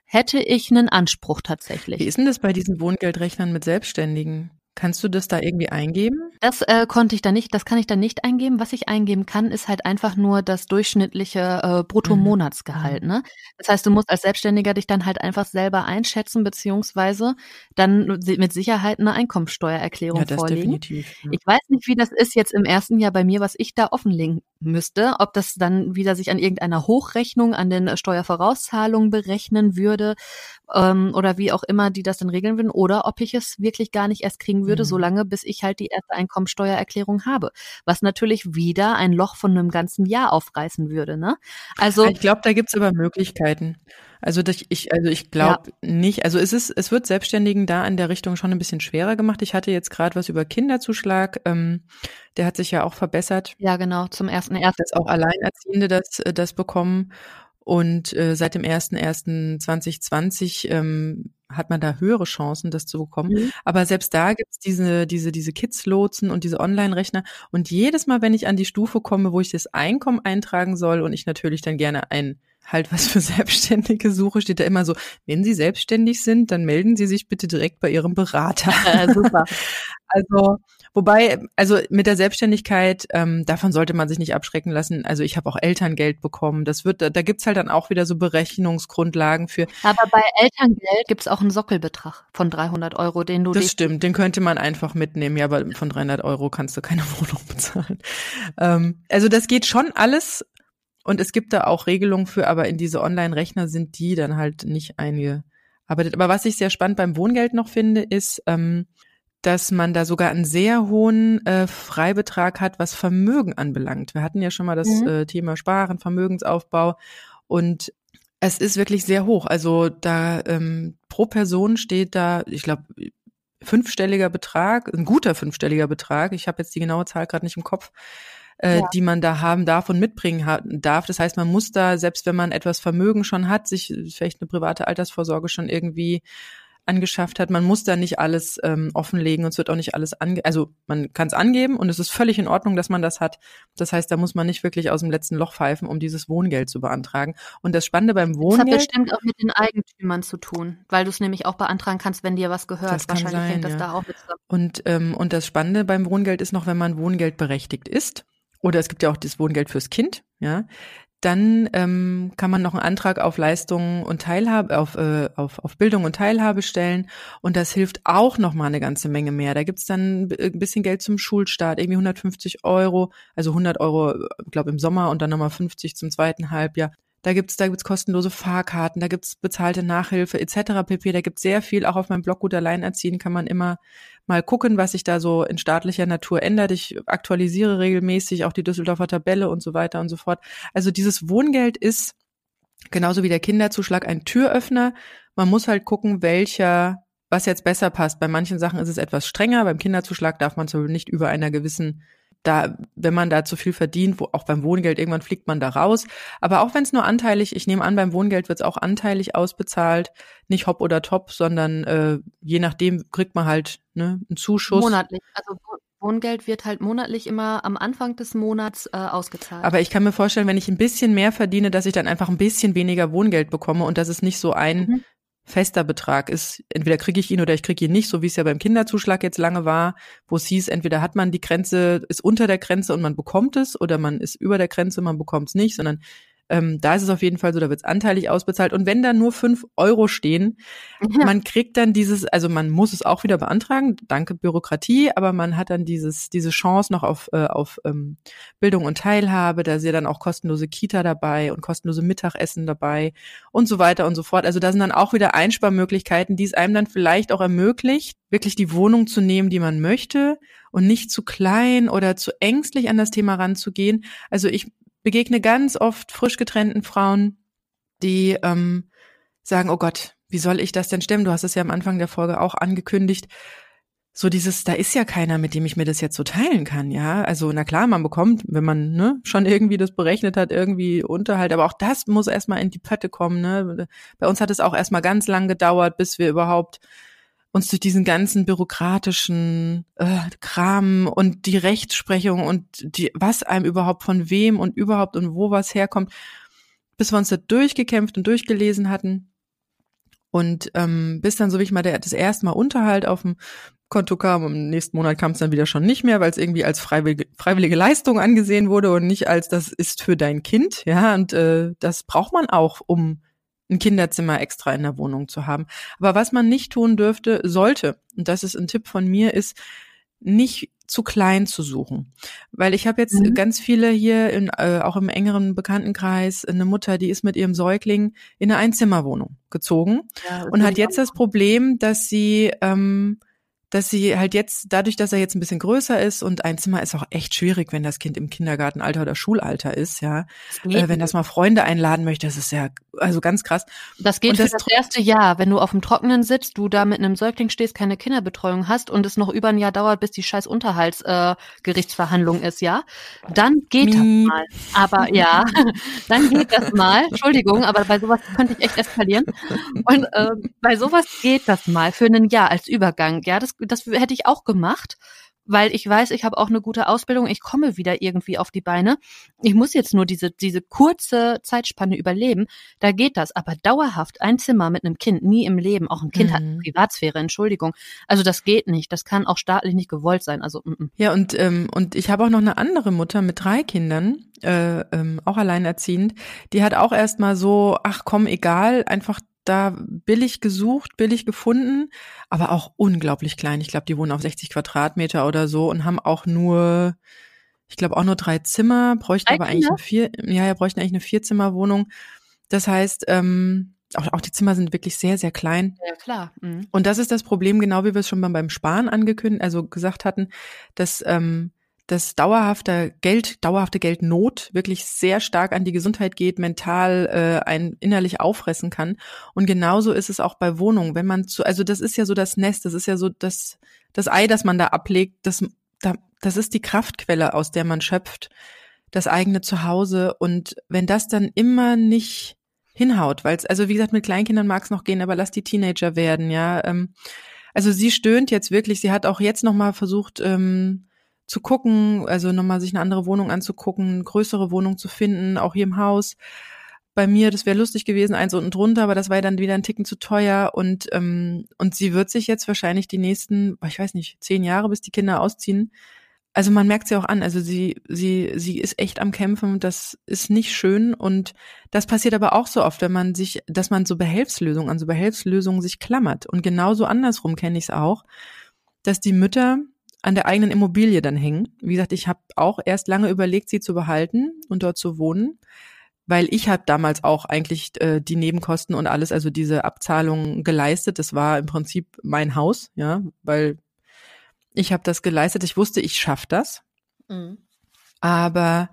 hätte ich einen Anspruch tatsächlich. Wie ist denn das bei diesen Wohngeldrechnern mit Selbstständigen? Kannst du das da irgendwie eingeben? Das äh, konnte ich da nicht, das kann ich da nicht eingeben. Was ich eingeben kann, ist halt einfach nur das durchschnittliche äh, Bruttomonatsgehalt. Mhm. Ne? Das heißt, du musst als Selbstständiger dich dann halt einfach selber einschätzen, beziehungsweise dann mit Sicherheit eine Einkommensteuererklärung ja, das vorlegen. Definitiv, ja. Ich weiß nicht, wie das ist jetzt im ersten Jahr bei mir, was ich da offenlegen müsste, ob das dann wieder sich an irgendeiner Hochrechnung an den Steuervorauszahlungen berechnen würde ähm, oder wie auch immer die das dann regeln würden, oder ob ich es wirklich gar nicht erst kriegen würde, mhm. solange bis ich halt die erste Einkommensteuererklärung habe. Was natürlich wieder ein Loch von einem ganzen Jahr aufreißen würde. Ne? Also ich glaube, da gibt's aber Möglichkeiten. Also ich, also ich glaube ja. nicht, also es ist, es wird Selbstständigen da in der Richtung schon ein bisschen schwerer gemacht. Ich hatte jetzt gerade was über Kinderzuschlag, ähm, der hat sich ja auch verbessert. Ja, genau, zum ersten ersten. Dass auch Alleinerziehende das, das bekommen. Und äh, seit dem 01.01.2020 ähm, hat man da höhere Chancen, das zu bekommen. Mhm. Aber selbst da gibt's diese, diese, diese Kids-Lotsen und diese Online-Rechner. Und jedes Mal, wenn ich an die Stufe komme, wo ich das Einkommen eintragen soll und ich natürlich dann gerne ein halt was für Selbstständige suche, steht da immer so, wenn Sie selbstständig sind, dann melden Sie sich bitte direkt bei Ihrem Berater. Ja, super. also Wobei, also mit der Selbstständigkeit, ähm, davon sollte man sich nicht abschrecken lassen. Also ich habe auch Elterngeld bekommen. Das wird, da, da gibt's halt dann auch wieder so Berechnungsgrundlagen für. Aber bei Elterngeld gibt's auch einen Sockelbetrag von 300 Euro, den du. Das stimmt, den könnte man einfach mitnehmen. Ja, aber von 300 Euro kannst du keine Wohnung bezahlen. Ähm, also das geht schon alles. Und es gibt da auch Regelungen für, aber in diese Online-Rechner sind die dann halt nicht eingearbeitet. Aber was ich sehr spannend beim Wohngeld noch finde, ist, ähm, dass man da sogar einen sehr hohen äh, Freibetrag hat, was Vermögen anbelangt. Wir hatten ja schon mal das mhm. äh, Thema Sparen, Vermögensaufbau und es ist wirklich sehr hoch. Also da ähm, pro Person steht da, ich glaube, fünfstelliger Betrag, ein guter fünfstelliger Betrag. Ich habe jetzt die genaue Zahl gerade nicht im Kopf. Äh, ja. die man da haben darf und mitbringen darf. Das heißt, man muss da, selbst wenn man etwas Vermögen schon hat, sich vielleicht eine private Altersvorsorge schon irgendwie angeschafft hat. Man muss da nicht alles ähm, offenlegen und es wird auch nicht alles ange also man kann es angeben und es ist völlig in Ordnung, dass man das hat. Das heißt, da muss man nicht wirklich aus dem letzten Loch pfeifen, um dieses Wohngeld zu beantragen. Und das Spannende beim Wohngeld. Das hat bestimmt auch mit den Eigentümern zu tun, weil du es nämlich auch beantragen kannst, wenn dir was gehört. Das Wahrscheinlich sein, hängt das ja. da auch mit zusammen. Und, ähm, und das Spannende beim Wohngeld ist noch, wenn man Wohngeld berechtigt ist, oder es gibt ja auch das Wohngeld fürs Kind, ja, dann ähm, kann man noch einen Antrag auf Leistungen und Teilhabe, auf, äh, auf, auf Bildung und Teilhabe stellen. Und das hilft auch noch mal eine ganze Menge mehr. Da gibt's dann ein bisschen Geld zum Schulstart, irgendwie 150 Euro, also 100 Euro, glaube im Sommer und dann nochmal 50 zum zweiten Halbjahr. Da gibt's da gibt's kostenlose Fahrkarten, da gibt's bezahlte Nachhilfe etc. pp. Da gibt's sehr viel. Auch auf meinem Blog Gut Alleinerziehen kann man immer mal gucken, was sich da so in staatlicher Natur ändert. Ich aktualisiere regelmäßig auch die Düsseldorfer Tabelle und so weiter und so fort. Also dieses Wohngeld ist genauso wie der Kinderzuschlag ein Türöffner. Man muss halt gucken, welcher was jetzt besser passt. Bei manchen Sachen ist es etwas strenger. Beim Kinderzuschlag darf man so nicht über einer gewissen da, wenn man da zu viel verdient, wo auch beim Wohngeld, irgendwann fliegt man da raus. Aber auch wenn es nur anteilig, ich nehme an, beim Wohngeld wird es auch anteilig ausbezahlt, nicht hopp oder top, sondern äh, je nachdem kriegt man halt ne, einen Zuschuss. Monatlich. Also Wohngeld wird halt monatlich immer am Anfang des Monats äh, ausgezahlt. Aber ich kann mir vorstellen, wenn ich ein bisschen mehr verdiene, dass ich dann einfach ein bisschen weniger Wohngeld bekomme und dass es nicht so ein mhm fester Betrag ist. Entweder kriege ich ihn oder ich kriege ihn nicht, so wie es ja beim Kinderzuschlag jetzt lange war, wo es hieß, entweder hat man die Grenze, ist unter der Grenze und man bekommt es, oder man ist über der Grenze, man bekommt es nicht, sondern ähm, da ist es auf jeden Fall so, da wird es anteilig ausbezahlt. Und wenn da nur fünf Euro stehen, ja. man kriegt dann dieses, also man muss es auch wieder beantragen, danke Bürokratie, aber man hat dann dieses, diese Chance noch auf, äh, auf ähm, Bildung und Teilhabe, da ist ja dann auch kostenlose Kita dabei und kostenlose Mittagessen dabei und so weiter und so fort. Also da sind dann auch wieder Einsparmöglichkeiten, die es einem dann vielleicht auch ermöglicht, wirklich die Wohnung zu nehmen, die man möchte und nicht zu klein oder zu ängstlich an das Thema ranzugehen. Also ich begegne ganz oft frisch getrennten Frauen, die ähm, sagen, oh Gott, wie soll ich das denn stemmen? Du hast es ja am Anfang der Folge auch angekündigt. So dieses, da ist ja keiner, mit dem ich mir das jetzt so teilen kann, ja. Also, na klar, man bekommt, wenn man ne, schon irgendwie das berechnet hat, irgendwie Unterhalt, aber auch das muss erstmal in die Pötte kommen, ne. Bei uns hat es auch erstmal ganz lang gedauert, bis wir überhaupt uns durch diesen ganzen bürokratischen äh, Kram und die Rechtsprechung und die, was einem überhaupt von wem und überhaupt und wo was herkommt, bis wir uns da durchgekämpft und durchgelesen hatten. Und ähm, bis dann so wie ich mal der, das erste Mal Unterhalt auf dem Konto kam, im nächsten Monat kam es dann wieder schon nicht mehr, weil es irgendwie als freiwillige, freiwillige Leistung angesehen wurde und nicht als das ist für dein Kind. Ja, und äh, das braucht man auch, um ein Kinderzimmer extra in der Wohnung zu haben. Aber was man nicht tun dürfte, sollte, und das ist ein Tipp von mir, ist nicht zu klein zu suchen. Weil ich habe jetzt mhm. ganz viele hier, in, äh, auch im engeren Bekanntenkreis, eine Mutter, die ist mit ihrem Säugling in eine Einzimmerwohnung gezogen ja, und hat jetzt das Problem, dass sie ähm, dass sie halt jetzt, dadurch, dass er jetzt ein bisschen größer ist und ein Zimmer ist auch echt schwierig, wenn das Kind im Kindergartenalter oder Schulalter ist, ja. Äh, wenn das mal Freunde einladen möchte, das ist ja, also ganz krass. Das geht und für das, das erste Jahr, wenn du auf dem Trockenen sitzt, du da mit einem Säugling stehst, keine Kinderbetreuung hast und es noch über ein Jahr dauert, bis die scheiß Unterhaltsgerichtsverhandlung äh, ist, ja. Dann geht das mal. Aber ja, dann geht das mal. Entschuldigung, aber bei sowas könnte ich echt eskalieren. Und äh, bei sowas geht das mal für ein Jahr als Übergang, ja. Das das hätte ich auch gemacht, weil ich weiß, ich habe auch eine gute Ausbildung, ich komme wieder irgendwie auf die Beine. Ich muss jetzt nur diese, diese kurze Zeitspanne überleben, da geht das. Aber dauerhaft ein Zimmer mit einem Kind, nie im Leben, auch ein Kind mhm. hat Privatsphäre, Entschuldigung. Also das geht nicht, das kann auch staatlich nicht gewollt sein. Also m -m. Ja, und, ähm, und ich habe auch noch eine andere Mutter mit drei Kindern, äh, ähm, auch alleinerziehend, die hat auch erstmal so, ach komm, egal, einfach da billig gesucht, billig gefunden, aber auch unglaublich klein. Ich glaube, die wohnen auf 60 Quadratmeter oder so und haben auch nur, ich glaube auch nur drei Zimmer, bräuchten aber eigentlich eine vier, ja, ja, bräuchten eigentlich eine Vierzimmerwohnung. Das heißt, ähm, auch, auch die Zimmer sind wirklich sehr, sehr klein. Ja, klar. Mhm. Und das ist das Problem, genau wie wir es schon beim Sparen angekündigt, also gesagt hatten, dass ähm, dass dauerhafte Geld, dauerhafte Geldnot wirklich sehr stark an die Gesundheit geht, mental äh, ein innerlich auffressen kann. Und genauso ist es auch bei Wohnungen. Wenn man zu, also das ist ja so das Nest, das ist ja so das, das Ei, das man da ablegt, das, da, das ist die Kraftquelle, aus der man schöpft, das eigene Zuhause. Und wenn das dann immer nicht hinhaut, weil es, also wie gesagt, mit Kleinkindern mag es noch gehen, aber lass die Teenager werden, ja. Ähm, also sie stöhnt jetzt wirklich, sie hat auch jetzt nochmal versucht, ähm, zu gucken, also nochmal sich eine andere Wohnung anzugucken, größere Wohnung zu finden, auch hier im Haus. Bei mir, das wäre lustig gewesen, eins unten drunter, aber das war ja dann wieder ein Ticken zu teuer und ähm, und sie wird sich jetzt wahrscheinlich die nächsten, ich weiß nicht, zehn Jahre, bis die Kinder ausziehen. Also man merkt sie auch an, also sie sie sie ist echt am Kämpfen, das ist nicht schön und das passiert aber auch so oft, wenn man sich, dass man so Behelfslösungen an so Behelfslösungen sich klammert und genauso andersrum kenne ich es auch, dass die Mütter an der eigenen Immobilie dann hängen. Wie gesagt, ich habe auch erst lange überlegt, sie zu behalten und dort zu wohnen, weil ich habe damals auch eigentlich äh, die Nebenkosten und alles, also diese Abzahlung geleistet. Das war im Prinzip mein Haus, ja, weil ich habe das geleistet. Ich wusste, ich schaff das. Mhm. Aber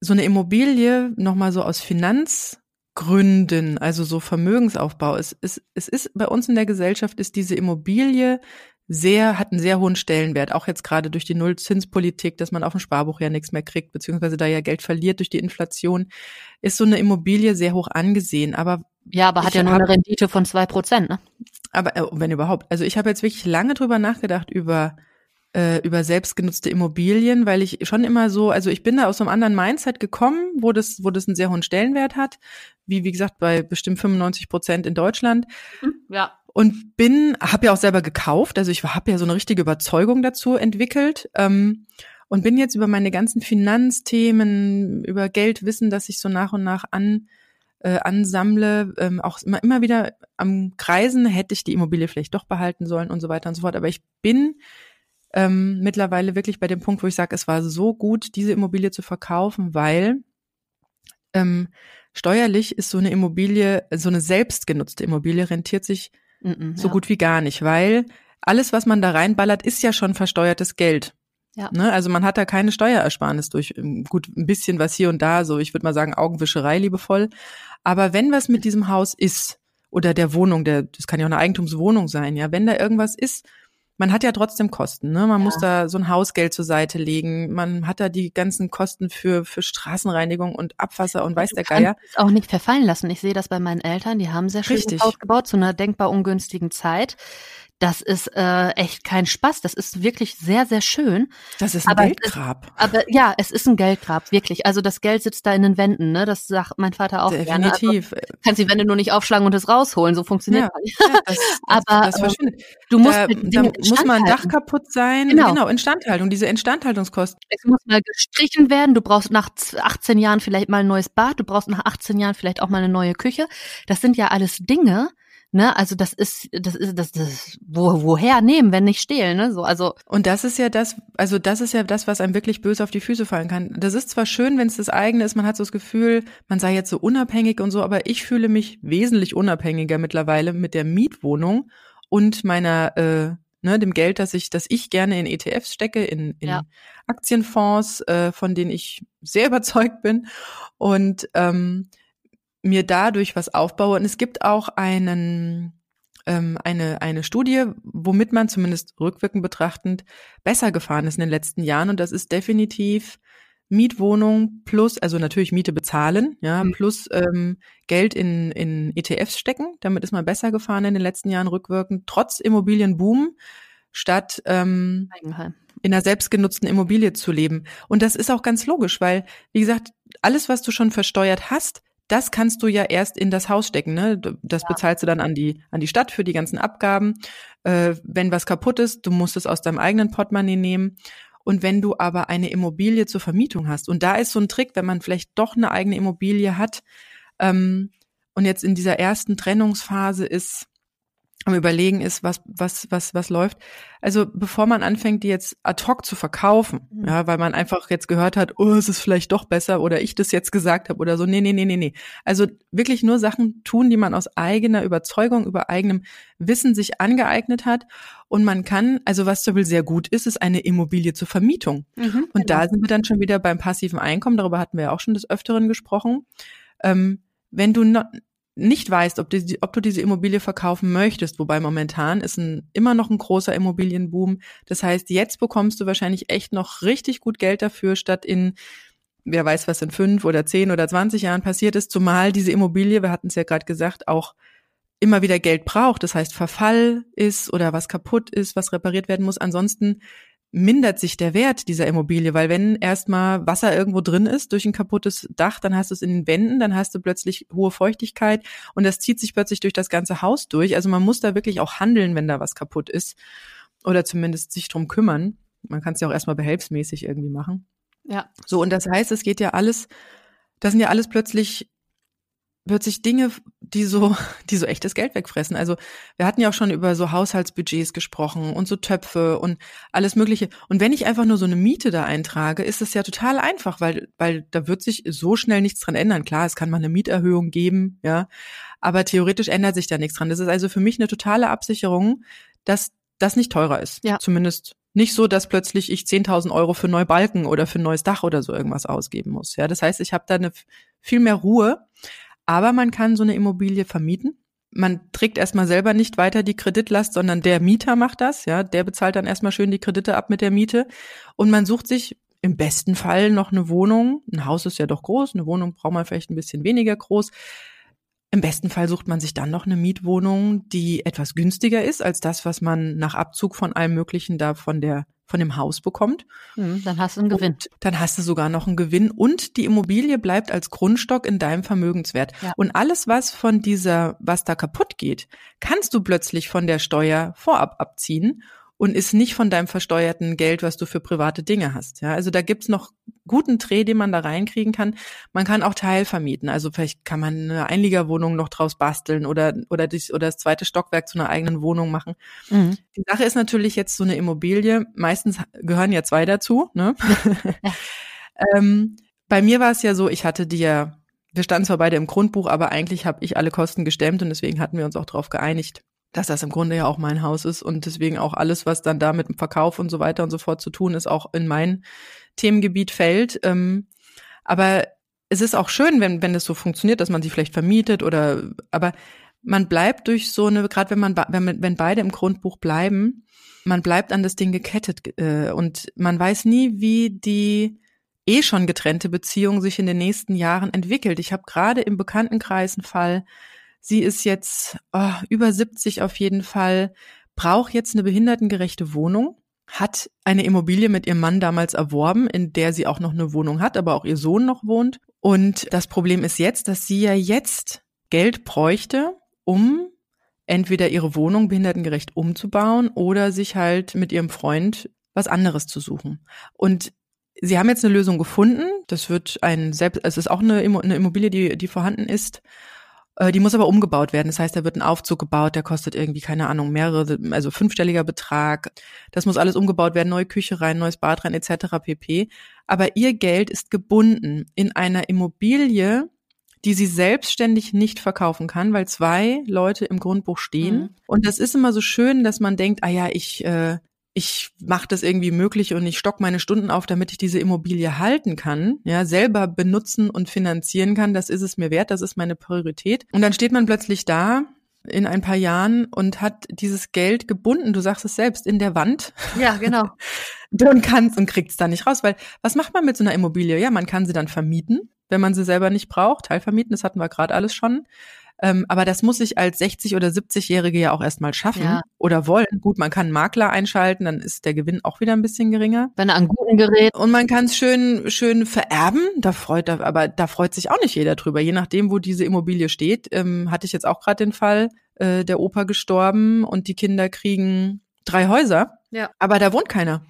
so eine Immobilie nochmal so aus Finanzgründen, also so Vermögensaufbau. Es, es, es ist bei uns in der Gesellschaft ist diese Immobilie sehr, hat einen sehr hohen Stellenwert, auch jetzt gerade durch die Nullzinspolitik, dass man auf dem Sparbuch ja nichts mehr kriegt, beziehungsweise da ja Geld verliert durch die Inflation, ist so eine Immobilie sehr hoch angesehen. Aber ja, aber hat ja nur hab, eine Rendite von zwei Prozent, ne? Aber äh, wenn überhaupt. Also ich habe jetzt wirklich lange drüber nachgedacht über äh, über selbstgenutzte Immobilien, weil ich schon immer so, also ich bin da aus so einem anderen Mindset gekommen, wo das, wo das einen sehr hohen Stellenwert hat, wie wie gesagt bei bestimmt 95 Prozent in Deutschland. Mhm, ja und bin, habe ja auch selber gekauft, also ich habe ja so eine richtige Überzeugung dazu entwickelt ähm, und bin jetzt über meine ganzen Finanzthemen, über Geldwissen, das ich so nach und nach an äh, ansammle, ähm, auch immer, immer wieder am Kreisen, hätte ich die Immobilie vielleicht doch behalten sollen und so weiter und so fort. Aber ich bin ähm, mittlerweile wirklich bei dem Punkt, wo ich sage, es war so gut, diese Immobilie zu verkaufen, weil ähm, steuerlich ist so eine Immobilie, so eine selbstgenutzte Immobilie rentiert sich Mm so ja. gut wie gar nicht, weil alles, was man da reinballert, ist ja schon versteuertes Geld. Ja. Ne? Also man hat da keine Steuerersparnis durch ähm, gut ein bisschen was hier und da, so ich würde mal sagen Augenwischerei liebevoll. Aber wenn was mit diesem Haus ist oder der Wohnung, der das kann ja auch eine Eigentumswohnung sein, ja, wenn da irgendwas ist, man hat ja trotzdem Kosten, ne? Man ja. muss da so ein Hausgeld zur Seite legen. Man hat da die ganzen Kosten für für Straßenreinigung und Abwasser und weiß der Geier. auch nicht verfallen lassen. Ich sehe das bei meinen Eltern, die haben sehr schön Haus gebaut zu einer denkbar ungünstigen Zeit. Das ist äh, echt kein Spaß. Das ist wirklich sehr, sehr schön. Das ist ein aber Geldgrab. Ist, aber ja, es ist ein Geldgrab, wirklich. Also das Geld sitzt da in den Wänden, ne? Das sagt mein Vater auch Definitiv. gerne. Also, kannst die Wände nur nicht aufschlagen und es rausholen. So funktioniert ja, ja das. aber das, das verschwindet. Du musst da, da muss mal ein Dach kaputt sein. Genau. genau, Instandhaltung, diese Instandhaltungskosten. Es muss mal gestrichen werden. Du brauchst nach 18 Jahren vielleicht mal ein neues Bad. Du brauchst nach 18 Jahren vielleicht auch mal eine neue Küche. Das sind ja alles Dinge, Ne, also das ist, das ist, das, das, wo, woher nehmen, wenn nicht stehlen, ne? So, also. Und das ist ja das, also das ist ja das, was einem wirklich böse auf die Füße fallen kann. Das ist zwar schön, wenn es das eigene ist, man hat so das Gefühl, man sei jetzt so unabhängig und so, aber ich fühle mich wesentlich unabhängiger mittlerweile mit der Mietwohnung und meiner, äh, ne, dem Geld, das ich, das ich gerne in ETFs stecke, in, in ja. Aktienfonds, äh, von denen ich sehr überzeugt bin und ähm, mir dadurch was aufbaue. Und es gibt auch einen ähm, eine, eine Studie, womit man zumindest rückwirkend betrachtend besser gefahren ist in den letzten Jahren. Und das ist definitiv Mietwohnung plus, also natürlich Miete bezahlen, ja, mhm. plus ähm, Geld in, in ETFs stecken. Damit ist man besser gefahren in den letzten Jahren rückwirkend, trotz Immobilienboom, statt ähm, in einer selbstgenutzten Immobilie zu leben. Und das ist auch ganz logisch, weil, wie gesagt, alles, was du schon versteuert hast, das kannst du ja erst in das Haus stecken. Ne? Das ja. bezahlst du dann an die, an die Stadt für die ganzen Abgaben. Äh, wenn was kaputt ist, du musst es aus deinem eigenen Portemonnaie nehmen. Und wenn du aber eine Immobilie zur Vermietung hast, und da ist so ein Trick, wenn man vielleicht doch eine eigene Immobilie hat ähm, und jetzt in dieser ersten Trennungsphase ist, am Überlegen ist, was, was, was, was läuft. Also bevor man anfängt, die jetzt ad hoc zu verkaufen, mhm. ja, weil man einfach jetzt gehört hat, oh, es ist vielleicht doch besser oder ich das jetzt gesagt habe oder so. Nee, nee, nee, nee, nee. Also wirklich nur Sachen tun, die man aus eigener Überzeugung, über eigenem Wissen sich angeeignet hat. Und man kann, also was zum Beispiel sehr gut ist, ist eine Immobilie zur Vermietung. Mhm, Und genau. da sind wir dann schon wieder beim passiven Einkommen. Darüber hatten wir ja auch schon des Öfteren gesprochen. Ähm, wenn du noch, nicht weißt, ob, die, ob du diese Immobilie verkaufen möchtest, wobei momentan ist ein, immer noch ein großer Immobilienboom. Das heißt, jetzt bekommst du wahrscheinlich echt noch richtig gut Geld dafür, statt in, wer weiß, was in fünf oder zehn oder zwanzig Jahren passiert ist, zumal diese Immobilie, wir hatten es ja gerade gesagt, auch immer wieder Geld braucht. Das heißt, Verfall ist oder was kaputt ist, was repariert werden muss. Ansonsten mindert sich der Wert dieser Immobilie, weil wenn erstmal Wasser irgendwo drin ist durch ein kaputtes Dach, dann hast du es in den Wänden, dann hast du plötzlich hohe Feuchtigkeit und das zieht sich plötzlich durch das ganze Haus durch. Also man muss da wirklich auch handeln, wenn da was kaputt ist oder zumindest sich drum kümmern. Man kann es ja auch erstmal behelfsmäßig irgendwie machen. Ja. So und das heißt, es geht ja alles, das sind ja alles plötzlich plötzlich Dinge, die so, die so echtes Geld wegfressen. Also wir hatten ja auch schon über so Haushaltsbudgets gesprochen und so Töpfe und alles Mögliche. Und wenn ich einfach nur so eine Miete da eintrage, ist das ja total einfach, weil, weil da wird sich so schnell nichts dran ändern. Klar, es kann mal eine Mieterhöhung geben, ja. Aber theoretisch ändert sich da nichts dran. Das ist also für mich eine totale Absicherung, dass das nicht teurer ist. Ja. Zumindest nicht so, dass plötzlich ich 10.000 Euro für neue Balken oder für ein neues Dach oder so irgendwas ausgeben muss. Ja, das heißt, ich habe da eine viel mehr Ruhe. Aber man kann so eine Immobilie vermieten. Man trägt erstmal selber nicht weiter die Kreditlast, sondern der Mieter macht das, ja. Der bezahlt dann erstmal schön die Kredite ab mit der Miete. Und man sucht sich im besten Fall noch eine Wohnung. Ein Haus ist ja doch groß, eine Wohnung braucht man vielleicht ein bisschen weniger groß. Im besten Fall sucht man sich dann noch eine Mietwohnung, die etwas günstiger ist als das, was man nach Abzug von allem Möglichen da von der von dem Haus bekommt. Mhm, dann hast du einen Gewinn. Und dann hast du sogar noch einen Gewinn und die Immobilie bleibt als Grundstock in deinem Vermögenswert. Ja. Und alles, was von dieser, was da kaputt geht, kannst du plötzlich von der Steuer vorab abziehen und ist nicht von deinem versteuerten Geld, was du für private Dinge hast. Ja, also da gibt's noch guten Dreh, den man da reinkriegen kann. Man kann auch Teilvermieten. Also vielleicht kann man eine Einliegerwohnung noch draus basteln oder, oder, dies, oder das zweite Stockwerk zu einer eigenen Wohnung machen. Mhm. Die Sache ist natürlich jetzt so eine Immobilie. Meistens gehören ja zwei dazu. Ne? Ähm, bei mir war es ja so, ich hatte die ja, wir standen zwar beide im Grundbuch, aber eigentlich habe ich alle Kosten gestemmt und deswegen hatten wir uns auch darauf geeinigt, dass das im Grunde ja auch mein Haus ist und deswegen auch alles, was dann da mit dem Verkauf und so weiter und so fort zu tun ist, auch in mein Themengebiet fällt. Ähm, aber es ist auch schön, wenn, wenn es so funktioniert, dass man sie vielleicht vermietet oder, aber man bleibt durch so eine, gerade wenn man, wenn, wenn beide im Grundbuch bleiben, man bleibt an das Ding gekettet äh, und man weiß nie, wie die eh schon getrennte Beziehung sich in den nächsten Jahren entwickelt. Ich habe gerade im Bekanntenkreis einen Fall, Sie ist jetzt oh, über 70 auf jeden Fall, braucht jetzt eine behindertengerechte Wohnung, hat eine Immobilie mit ihrem Mann damals erworben, in der sie auch noch eine Wohnung hat, aber auch ihr Sohn noch wohnt. Und das Problem ist jetzt, dass sie ja jetzt Geld bräuchte, um entweder ihre Wohnung behindertengerecht umzubauen oder sich halt mit ihrem Freund was anderes zu suchen. Und sie haben jetzt eine Lösung gefunden. Das wird ein selbst, es ist auch eine Immobilie, die, die vorhanden ist. Äh, die muss aber umgebaut werden. Das heißt, da wird ein Aufzug gebaut, der kostet irgendwie, keine Ahnung, mehrere, also fünfstelliger Betrag. Das muss alles umgebaut werden, neue Küche rein, neues Bad rein, etc. pp. Aber ihr Geld ist gebunden in einer Immobilie, die sie selbstständig nicht verkaufen kann, weil zwei Leute im Grundbuch stehen. Mhm. Und das ist immer so schön, dass man denkt, ah ja, ich, äh, ich mache das irgendwie möglich und ich stock meine Stunden auf, damit ich diese Immobilie halten kann, ja, selber benutzen und finanzieren kann. Das ist es mir wert, das ist meine Priorität. Und dann steht man plötzlich da in ein paar Jahren und hat dieses Geld gebunden, du sagst es selbst, in der Wand. Ja, genau. und kannst und kriegt es da nicht raus, weil was macht man mit so einer Immobilie? Ja, man kann sie dann vermieten, wenn man sie selber nicht braucht, teilvermieten, das hatten wir gerade alles schon. Ähm, aber das muss ich als 60 oder 70-Jährige ja auch erstmal schaffen Ja. oder wollen. Gut, man kann einen Makler einschalten, dann ist der Gewinn auch wieder ein bisschen geringer. Wenn er an guten Gerät. Und man kann es schön, schön vererben. Da freut, aber da freut sich auch nicht jeder drüber. Je nachdem, wo diese Immobilie steht, ähm, hatte ich jetzt auch gerade den Fall, äh, der Opa gestorben und die Kinder kriegen drei Häuser. Ja. Aber da wohnt keiner.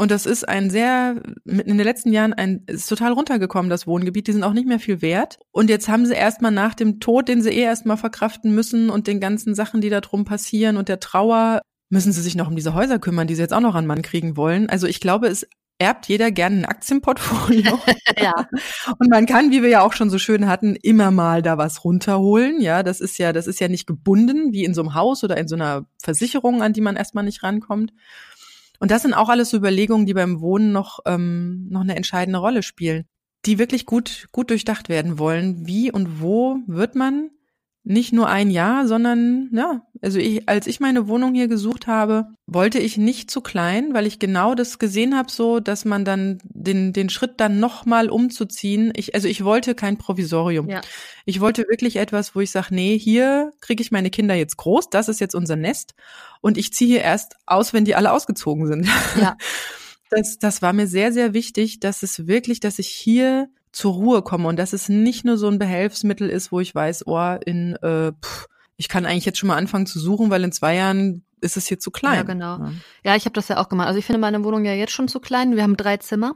Und das ist ein sehr, in den letzten Jahren ein, ist total runtergekommen, das Wohngebiet. Die sind auch nicht mehr viel wert. Und jetzt haben sie erstmal nach dem Tod, den sie eh erstmal verkraften müssen und den ganzen Sachen, die da drum passieren und der Trauer, müssen sie sich noch um diese Häuser kümmern, die sie jetzt auch noch an Mann kriegen wollen. Also ich glaube, es erbt jeder gerne ein Aktienportfolio. Ja. Und man kann, wie wir ja auch schon so schön hatten, immer mal da was runterholen. Ja, das ist ja, das ist ja nicht gebunden wie in so einem Haus oder in so einer Versicherung, an die man erstmal nicht rankommt. Und das sind auch alles so Überlegungen, die beim Wohnen noch, ähm, noch eine entscheidende Rolle spielen, die wirklich gut, gut durchdacht werden wollen. Wie und wo wird man nicht nur ein Jahr, sondern ja, also ich, als ich meine Wohnung hier gesucht habe, wollte ich nicht zu klein, weil ich genau das gesehen habe, so, dass man dann den den Schritt dann noch mal umzuziehen. Ich also ich wollte kein Provisorium. Ja. Ich wollte wirklich etwas, wo ich sage, nee, hier kriege ich meine Kinder jetzt groß, das ist jetzt unser Nest und ich ziehe hier erst aus, wenn die alle ausgezogen sind. Ja. Das das war mir sehr sehr wichtig, dass es wirklich, dass ich hier zur Ruhe komme und dass es nicht nur so ein Behelfsmittel ist, wo ich weiß, oh, in äh, pff, ich kann eigentlich jetzt schon mal anfangen zu suchen, weil in zwei Jahren ist es hier zu klein. Ja, genau. Ja, ich habe das ja auch gemacht. Also ich finde meine Wohnung ja jetzt schon zu klein. Wir haben drei Zimmer.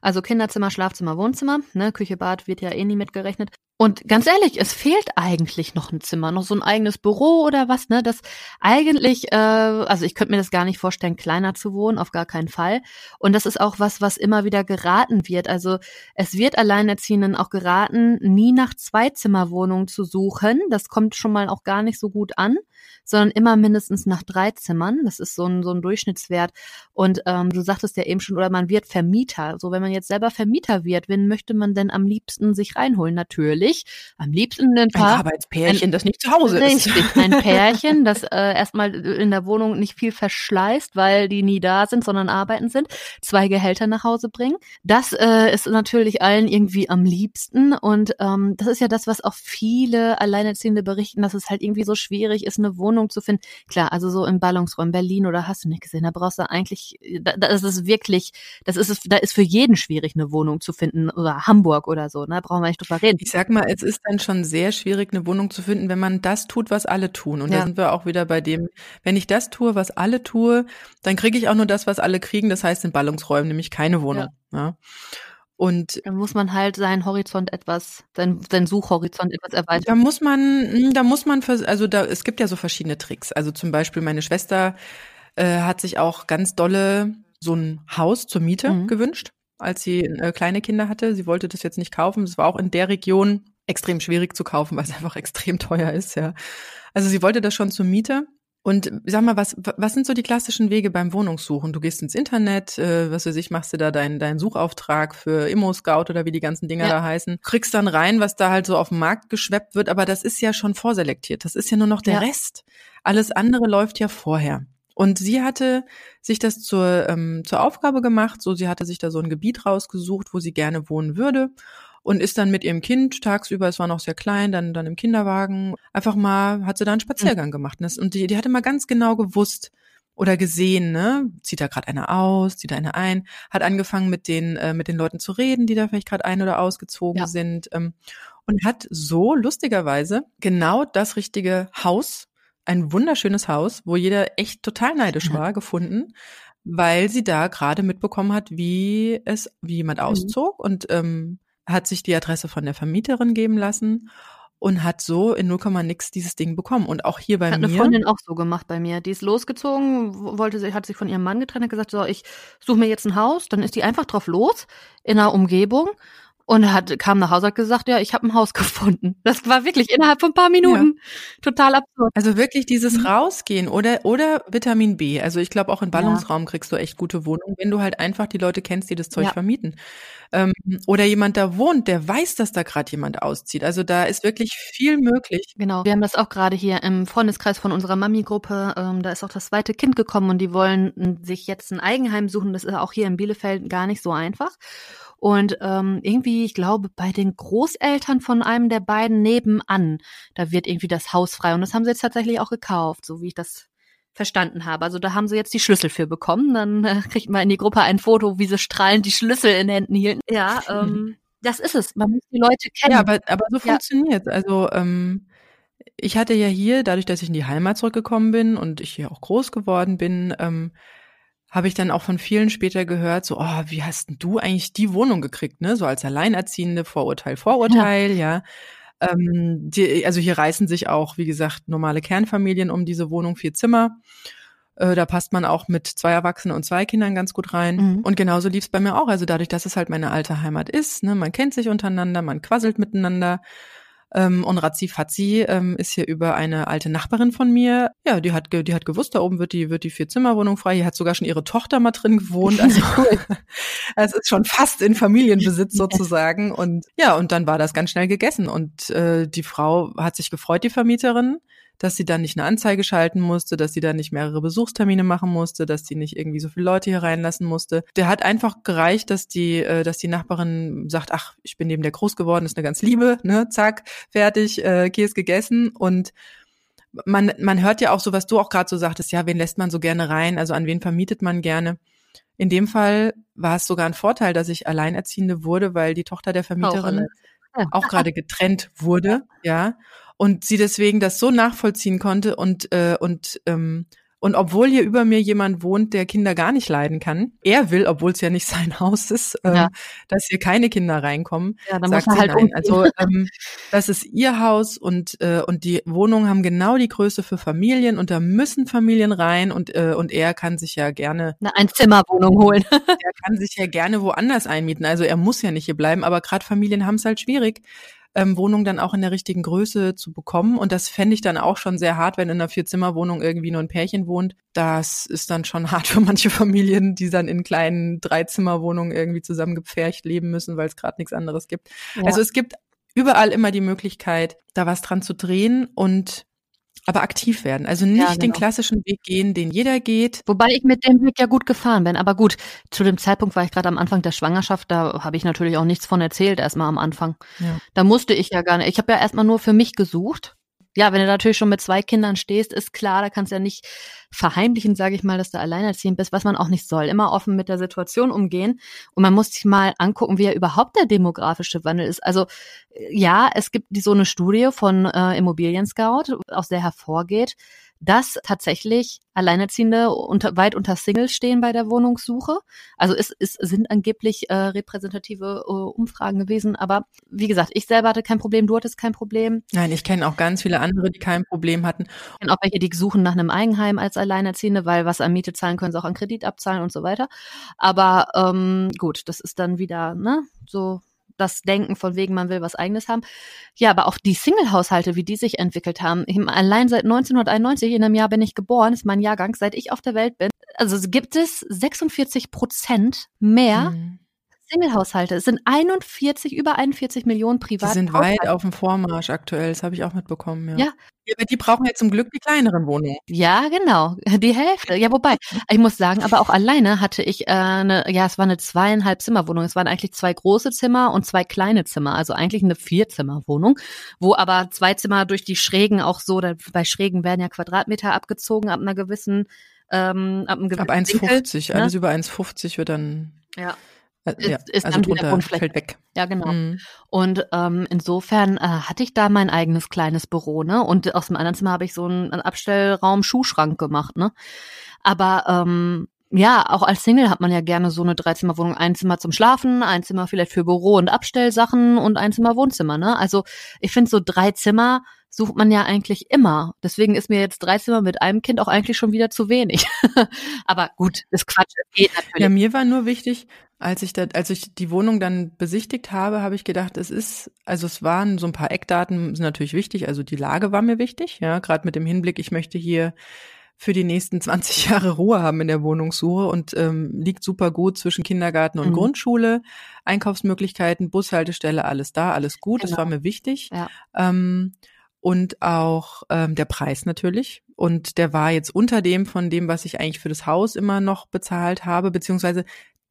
Also Kinderzimmer, Schlafzimmer, Wohnzimmer. Ne? Küche, Bad wird ja eh nie mitgerechnet. Und ganz ehrlich, es fehlt eigentlich noch ein Zimmer, noch so ein eigenes Büro oder was, ne? Das eigentlich, äh, also ich könnte mir das gar nicht vorstellen, kleiner zu wohnen, auf gar keinen Fall. Und das ist auch was, was immer wieder geraten wird. Also es wird Alleinerziehenden auch geraten, nie nach Zweizimmerwohnungen zu suchen. Das kommt schon mal auch gar nicht so gut an, sondern immer mindestens nach drei Zimmern. Das ist so ein, so ein Durchschnittswert. Und ähm, du sagtest ja eben schon, oder man wird Vermieter. So, wenn man jetzt selber Vermieter wird, wen möchte man denn am liebsten sich reinholen? Natürlich. Am liebsten ein Ein paar. Arbeitspärchen, das nicht zu Hause ist. Richtig, ein Pärchen, das äh, erstmal in der Wohnung nicht viel verschleißt, weil die nie da sind, sondern arbeiten sind, zwei Gehälter nach Hause bringen. Das äh, ist natürlich allen irgendwie am liebsten und ähm, das ist ja das, was auch viele Alleinerziehende berichten, dass es halt irgendwie so schwierig ist, eine Wohnung zu finden. Klar, also so im Ballungsräumen Berlin oder hast du nicht gesehen, da brauchst du eigentlich, da, das ist wirklich, das ist es, da ist für jeden schwierig, eine Wohnung zu finden oder Hamburg oder so, ne, brauchen wir nicht drüber reden. Ich sag mal, es ist dann schon sehr schwierig, eine Wohnung zu finden, wenn man das tut, was alle tun. Und Ja. da sind wir auch wieder bei dem, wenn ich das tue, was alle tue, dann kriege ich auch nur das, was alle kriegen. Das heißt in Ballungsräumen, nämlich keine Wohnung. Ja. Und Da muss man halt seinen Horizont etwas, seinen, seinen Suchhorizont etwas erweitern. Da muss man, hm, da muss man, also da, es gibt ja so verschiedene Tricks. Also zum Beispiel meine Schwester äh, hat sich auch ganz dolle so ein Haus zur Miete Mhm. gewünscht, als sie äh, kleine Kinder hatte. Sie wollte das jetzt nicht kaufen. Das war auch in der Region extrem schwierig zu kaufen, weil es einfach extrem teuer ist, ja. Also sie wollte das schon zur Miete. Und sag mal, was, was sind so die klassischen Wege beim Wohnungssuchen? Du gehst ins Internet, äh, was weiß ich, machst du da deinen deinen Suchauftrag für Immo-Scout oder wie die ganzen Dinger Ja. da heißen, kriegst dann rein, was da halt so auf den Markt geschweppt wird, aber das ist ja schon vorselektiert. Das ist ja nur noch der Ja. Rest. Alles andere läuft ja vorher. Und sie hatte sich das zur, ähm, zur Aufgabe gemacht, so sie hatte sich da so ein Gebiet rausgesucht, wo sie gerne wohnen würde und ist dann mit ihrem Kind tagsüber, es war noch sehr klein, dann, dann im Kinderwagen, einfach mal, hat sie da einen Spaziergang gemacht. Und das- Und die, die hatte mal ganz genau gewusst oder gesehen, ne, zieht da gerade einer aus, zieht da einer ein, hat angefangen mit den, äh, mit den Leuten zu reden, die da vielleicht gerade ein- oder ausgezogen Ja. sind, ähm, und hat so lustigerweise genau das richtige Haus, ein wunderschönes Haus, wo jeder echt total neidisch war, gefunden, weil sie da gerade mitbekommen hat, wie es, wie jemand Mhm. auszog und ähm, hat sich die Adresse von der Vermieterin geben lassen und hat so in 0, nix dieses Ding bekommen. Und auch hier bei Hat mir. eine Freundin auch so gemacht bei mir. Die ist losgezogen, wollte sie, hat sich von ihrem Mann getrennt, hat gesagt, so, ich suche mir jetzt ein Haus. Dann ist die einfach drauf los in einer Umgebung und hat kam nach Hause hat gesagt, ja, ich habe ein Haus gefunden. Das war wirklich innerhalb von ein paar Minuten ja. total absurd. Also wirklich dieses mhm. Rausgehen oder oder Vitamin B. Also ich glaube auch in Ballungsraum ja. kriegst du echt gute Wohnungen, wenn du halt einfach die Leute kennst, die das Zeug ja. vermieten. Ähm, oder jemand da wohnt, der weiß, dass da gerade jemand auszieht. Also da ist wirklich viel möglich. Genau. Wir haben das auch gerade hier im Freundeskreis von unserer Mami-Gruppe. Ähm, da ist auch das zweite Kind gekommen und die wollen sich jetzt ein Eigenheim suchen. Das ist auch hier in Bielefeld gar nicht so einfach. Und ähm, irgendwie, ich glaube, bei den Großeltern von einem der beiden nebenan, da wird irgendwie das Haus frei. Und das haben sie jetzt tatsächlich auch gekauft, so wie ich das verstanden habe. Also da haben sie jetzt die Schlüssel für bekommen. Dann äh, kriegt man in die Gruppe ein Foto, wie sie strahlend die Schlüssel in Händen hielten. Ja, ähm, das ist es. Man muss die Leute kennen. Ja, aber, aber so ja. funktioniert Also ähm, ich hatte ja hier, dadurch, dass ich in die Heimat zurückgekommen bin und ich hier auch groß geworden bin, ähm, habe ich dann auch von vielen später gehört, so, oh, wie hast denn du eigentlich die Wohnung gekriegt, ne? So als Alleinerziehende, Vorurteil, Vorurteil, ja. ja. Ähm, die, also hier reißen sich auch, wie gesagt, normale Kernfamilien um diese Wohnung, vier Zimmer. Äh, da passt man auch mit zwei Erwachsenen und zwei Kindern ganz gut rein. Mhm. Und genauso lief's bei mir auch. Also dadurch, dass es halt meine alte Heimat ist, ne, man kennt sich untereinander, man quasselt miteinander. Ähm, und Razzi Fazzi ähm, ist hier über eine alte Nachbarin von mir. Ja, die hat, die hat gewusst, da oben wird die, wird die Vierzimmerwohnung frei. Hier hat sogar schon ihre Tochter mal drin gewohnt. Also es ist schon fast in Familienbesitz sozusagen. Und ja, und dann war das ganz schnell gegessen. Und äh, die Frau hat sich gefreut, die Vermieterin dass sie dann nicht eine Anzeige schalten musste, dass sie dann nicht mehrere Besuchstermine machen musste, dass sie nicht irgendwie so viele Leute hier reinlassen musste. Der hat einfach gereicht, dass die, äh, dass die Nachbarin sagt, ach, ich bin neben der groß geworden, ist eine ganz liebe, ne, zack, fertig, äh, Käse gegessen und man, man hört ja auch so, was du auch gerade so sagtest, ja, wen lässt man so gerne rein, also an wen vermietet man gerne. In dem Fall war es sogar ein Vorteil, dass ich Alleinerziehende wurde, weil die Tochter der Vermieterin auch, auch gerade getrennt wurde, ja und sie deswegen das so nachvollziehen konnte und äh, und ähm, und obwohl hier über mir jemand wohnt, der Kinder gar nicht leiden kann, er will, obwohl es ja nicht sein Haus ist, ähm, ja. dass hier keine Kinder reinkommen, ja, dann sagt muss sie halt nein. Also ähm, das ist ihr Haus und äh, und die Wohnungen haben genau die Größe für Familien und da müssen Familien rein und äh, und er kann sich ja gerne eine Einzimmerwohnung holen. er kann sich ja gerne woanders einmieten. Also er muss ja nicht hier bleiben, aber gerade Familien haben es halt schwierig ähm, Wohnung dann auch in der richtigen Größe zu bekommen. Und das fände ich dann auch schon sehr hart, wenn in einer Vierzimmerwohnung irgendwie nur ein Pärchen wohnt. Das ist dann schon hart für manche Familien, die dann in kleinen Dreizimmerwohnungen irgendwie zusammengepfercht leben müssen, weil es gerade nichts anderes gibt. Ja. Also es gibt überall immer die Möglichkeit, da was dran zu drehen und aber aktiv werden. Also nicht ja, genau. den klassischen Weg gehen, den jeder geht. Wobei ich mit dem Weg ja gut gefahren bin. Aber gut, zu dem Zeitpunkt war ich gerade am Anfang der Schwangerschaft, da habe ich natürlich auch nichts von erzählt, erstmal am Anfang. Ja. Da musste ich ja gar nicht. Ich habe ja erstmal nur für mich gesucht ja, wenn du natürlich schon mit zwei Kindern stehst, ist klar, da kannst du ja nicht verheimlichen, sage ich mal, dass du alleinerziehend bist, was man auch nicht soll. Immer offen mit der Situation umgehen. Und man muss sich mal angucken, wie ja überhaupt der demografische Wandel ist. Also ja, es gibt so eine Studie von äh, Immobilien Scout, aus der hervorgeht, dass tatsächlich Alleinerziehende unter, weit unter Singles stehen bei der Wohnungssuche. Also es, es sind angeblich äh, repräsentative äh, Umfragen gewesen, aber wie gesagt, ich selber hatte kein Problem, du hattest kein Problem. Nein, ich kenne auch ganz viele andere, die kein Problem hatten. Ich kenne auch welche, die suchen nach einem Eigenheim als Alleinerziehende, weil was an Miete zahlen können sie auch an Kredit abzahlen und so weiter. Aber ähm, gut, das ist dann wieder ne so das Denken von wegen, man will was eigenes haben. Ja, aber auch die Single-Haushalte, wie die sich entwickelt haben. Allein seit 1991, in einem Jahr bin ich geboren, ist mein Jahrgang, seit ich auf der Welt bin. Also gibt es 46 Prozent mehr mhm. Single-Haushalte. Es sind 41, über 41 Millionen Privat. Die sind weit auf dem Vormarsch aktuell, das habe ich auch mitbekommen, ja. Ja. ja. Aber die brauchen ja zum Glück die kleineren Wohnungen. Ja, genau. Die Hälfte. Ja, wobei, ich muss sagen, aber auch alleine hatte ich äh, eine, ja, es war eine zweieinhalb Zimmerwohnung. Es waren eigentlich zwei große Zimmer und zwei kleine Zimmer, also eigentlich eine Vierzimmerwohnung, wo aber zwei Zimmer durch die Schrägen auch so, da, bei Schrägen werden ja Quadratmeter abgezogen ab einer gewissen ähm, ab einem gewissen Ab 1,50, ne? alles über 1,50 wird dann. Ja. Äh, ja, ist also dann Grundfläche. fällt weg. Ja, genau. Mhm. Und ähm, insofern äh, hatte ich da mein eigenes kleines Büro, ne? Und aus dem anderen Zimmer habe ich so einen, einen Abstellraum Schuhschrank gemacht, ne? Aber ähm, ja, auch als Single hat man ja gerne so eine Dreizimmerwohnung, ein Zimmer zum Schlafen, ein Zimmer vielleicht für Büro und Abstellsachen und ein Zimmer Wohnzimmer, ne? Also ich finde so drei Zimmer sucht man ja eigentlich immer. Deswegen ist mir jetzt drei Zimmer mit einem Kind auch eigentlich schon wieder zu wenig. Aber gut, das Quatsch, es geht natürlich. Ja, mir war nur wichtig, Als ich da, als ich die Wohnung dann besichtigt habe, habe ich gedacht, es ist, also es waren so ein paar Eckdaten sind natürlich wichtig. Also die Lage war mir wichtig, ja, gerade mit dem Hinblick, ich möchte hier für die nächsten 20 Jahre Ruhe haben in der Wohnungssuche und ähm, liegt super gut zwischen Kindergarten und mhm. Grundschule, Einkaufsmöglichkeiten, Bushaltestelle, alles da, alles gut. Genau. Das war mir wichtig. Ja. Ähm, und auch ähm, der Preis natürlich. Und der war jetzt unter dem von dem, was ich eigentlich für das Haus immer noch bezahlt habe, beziehungsweise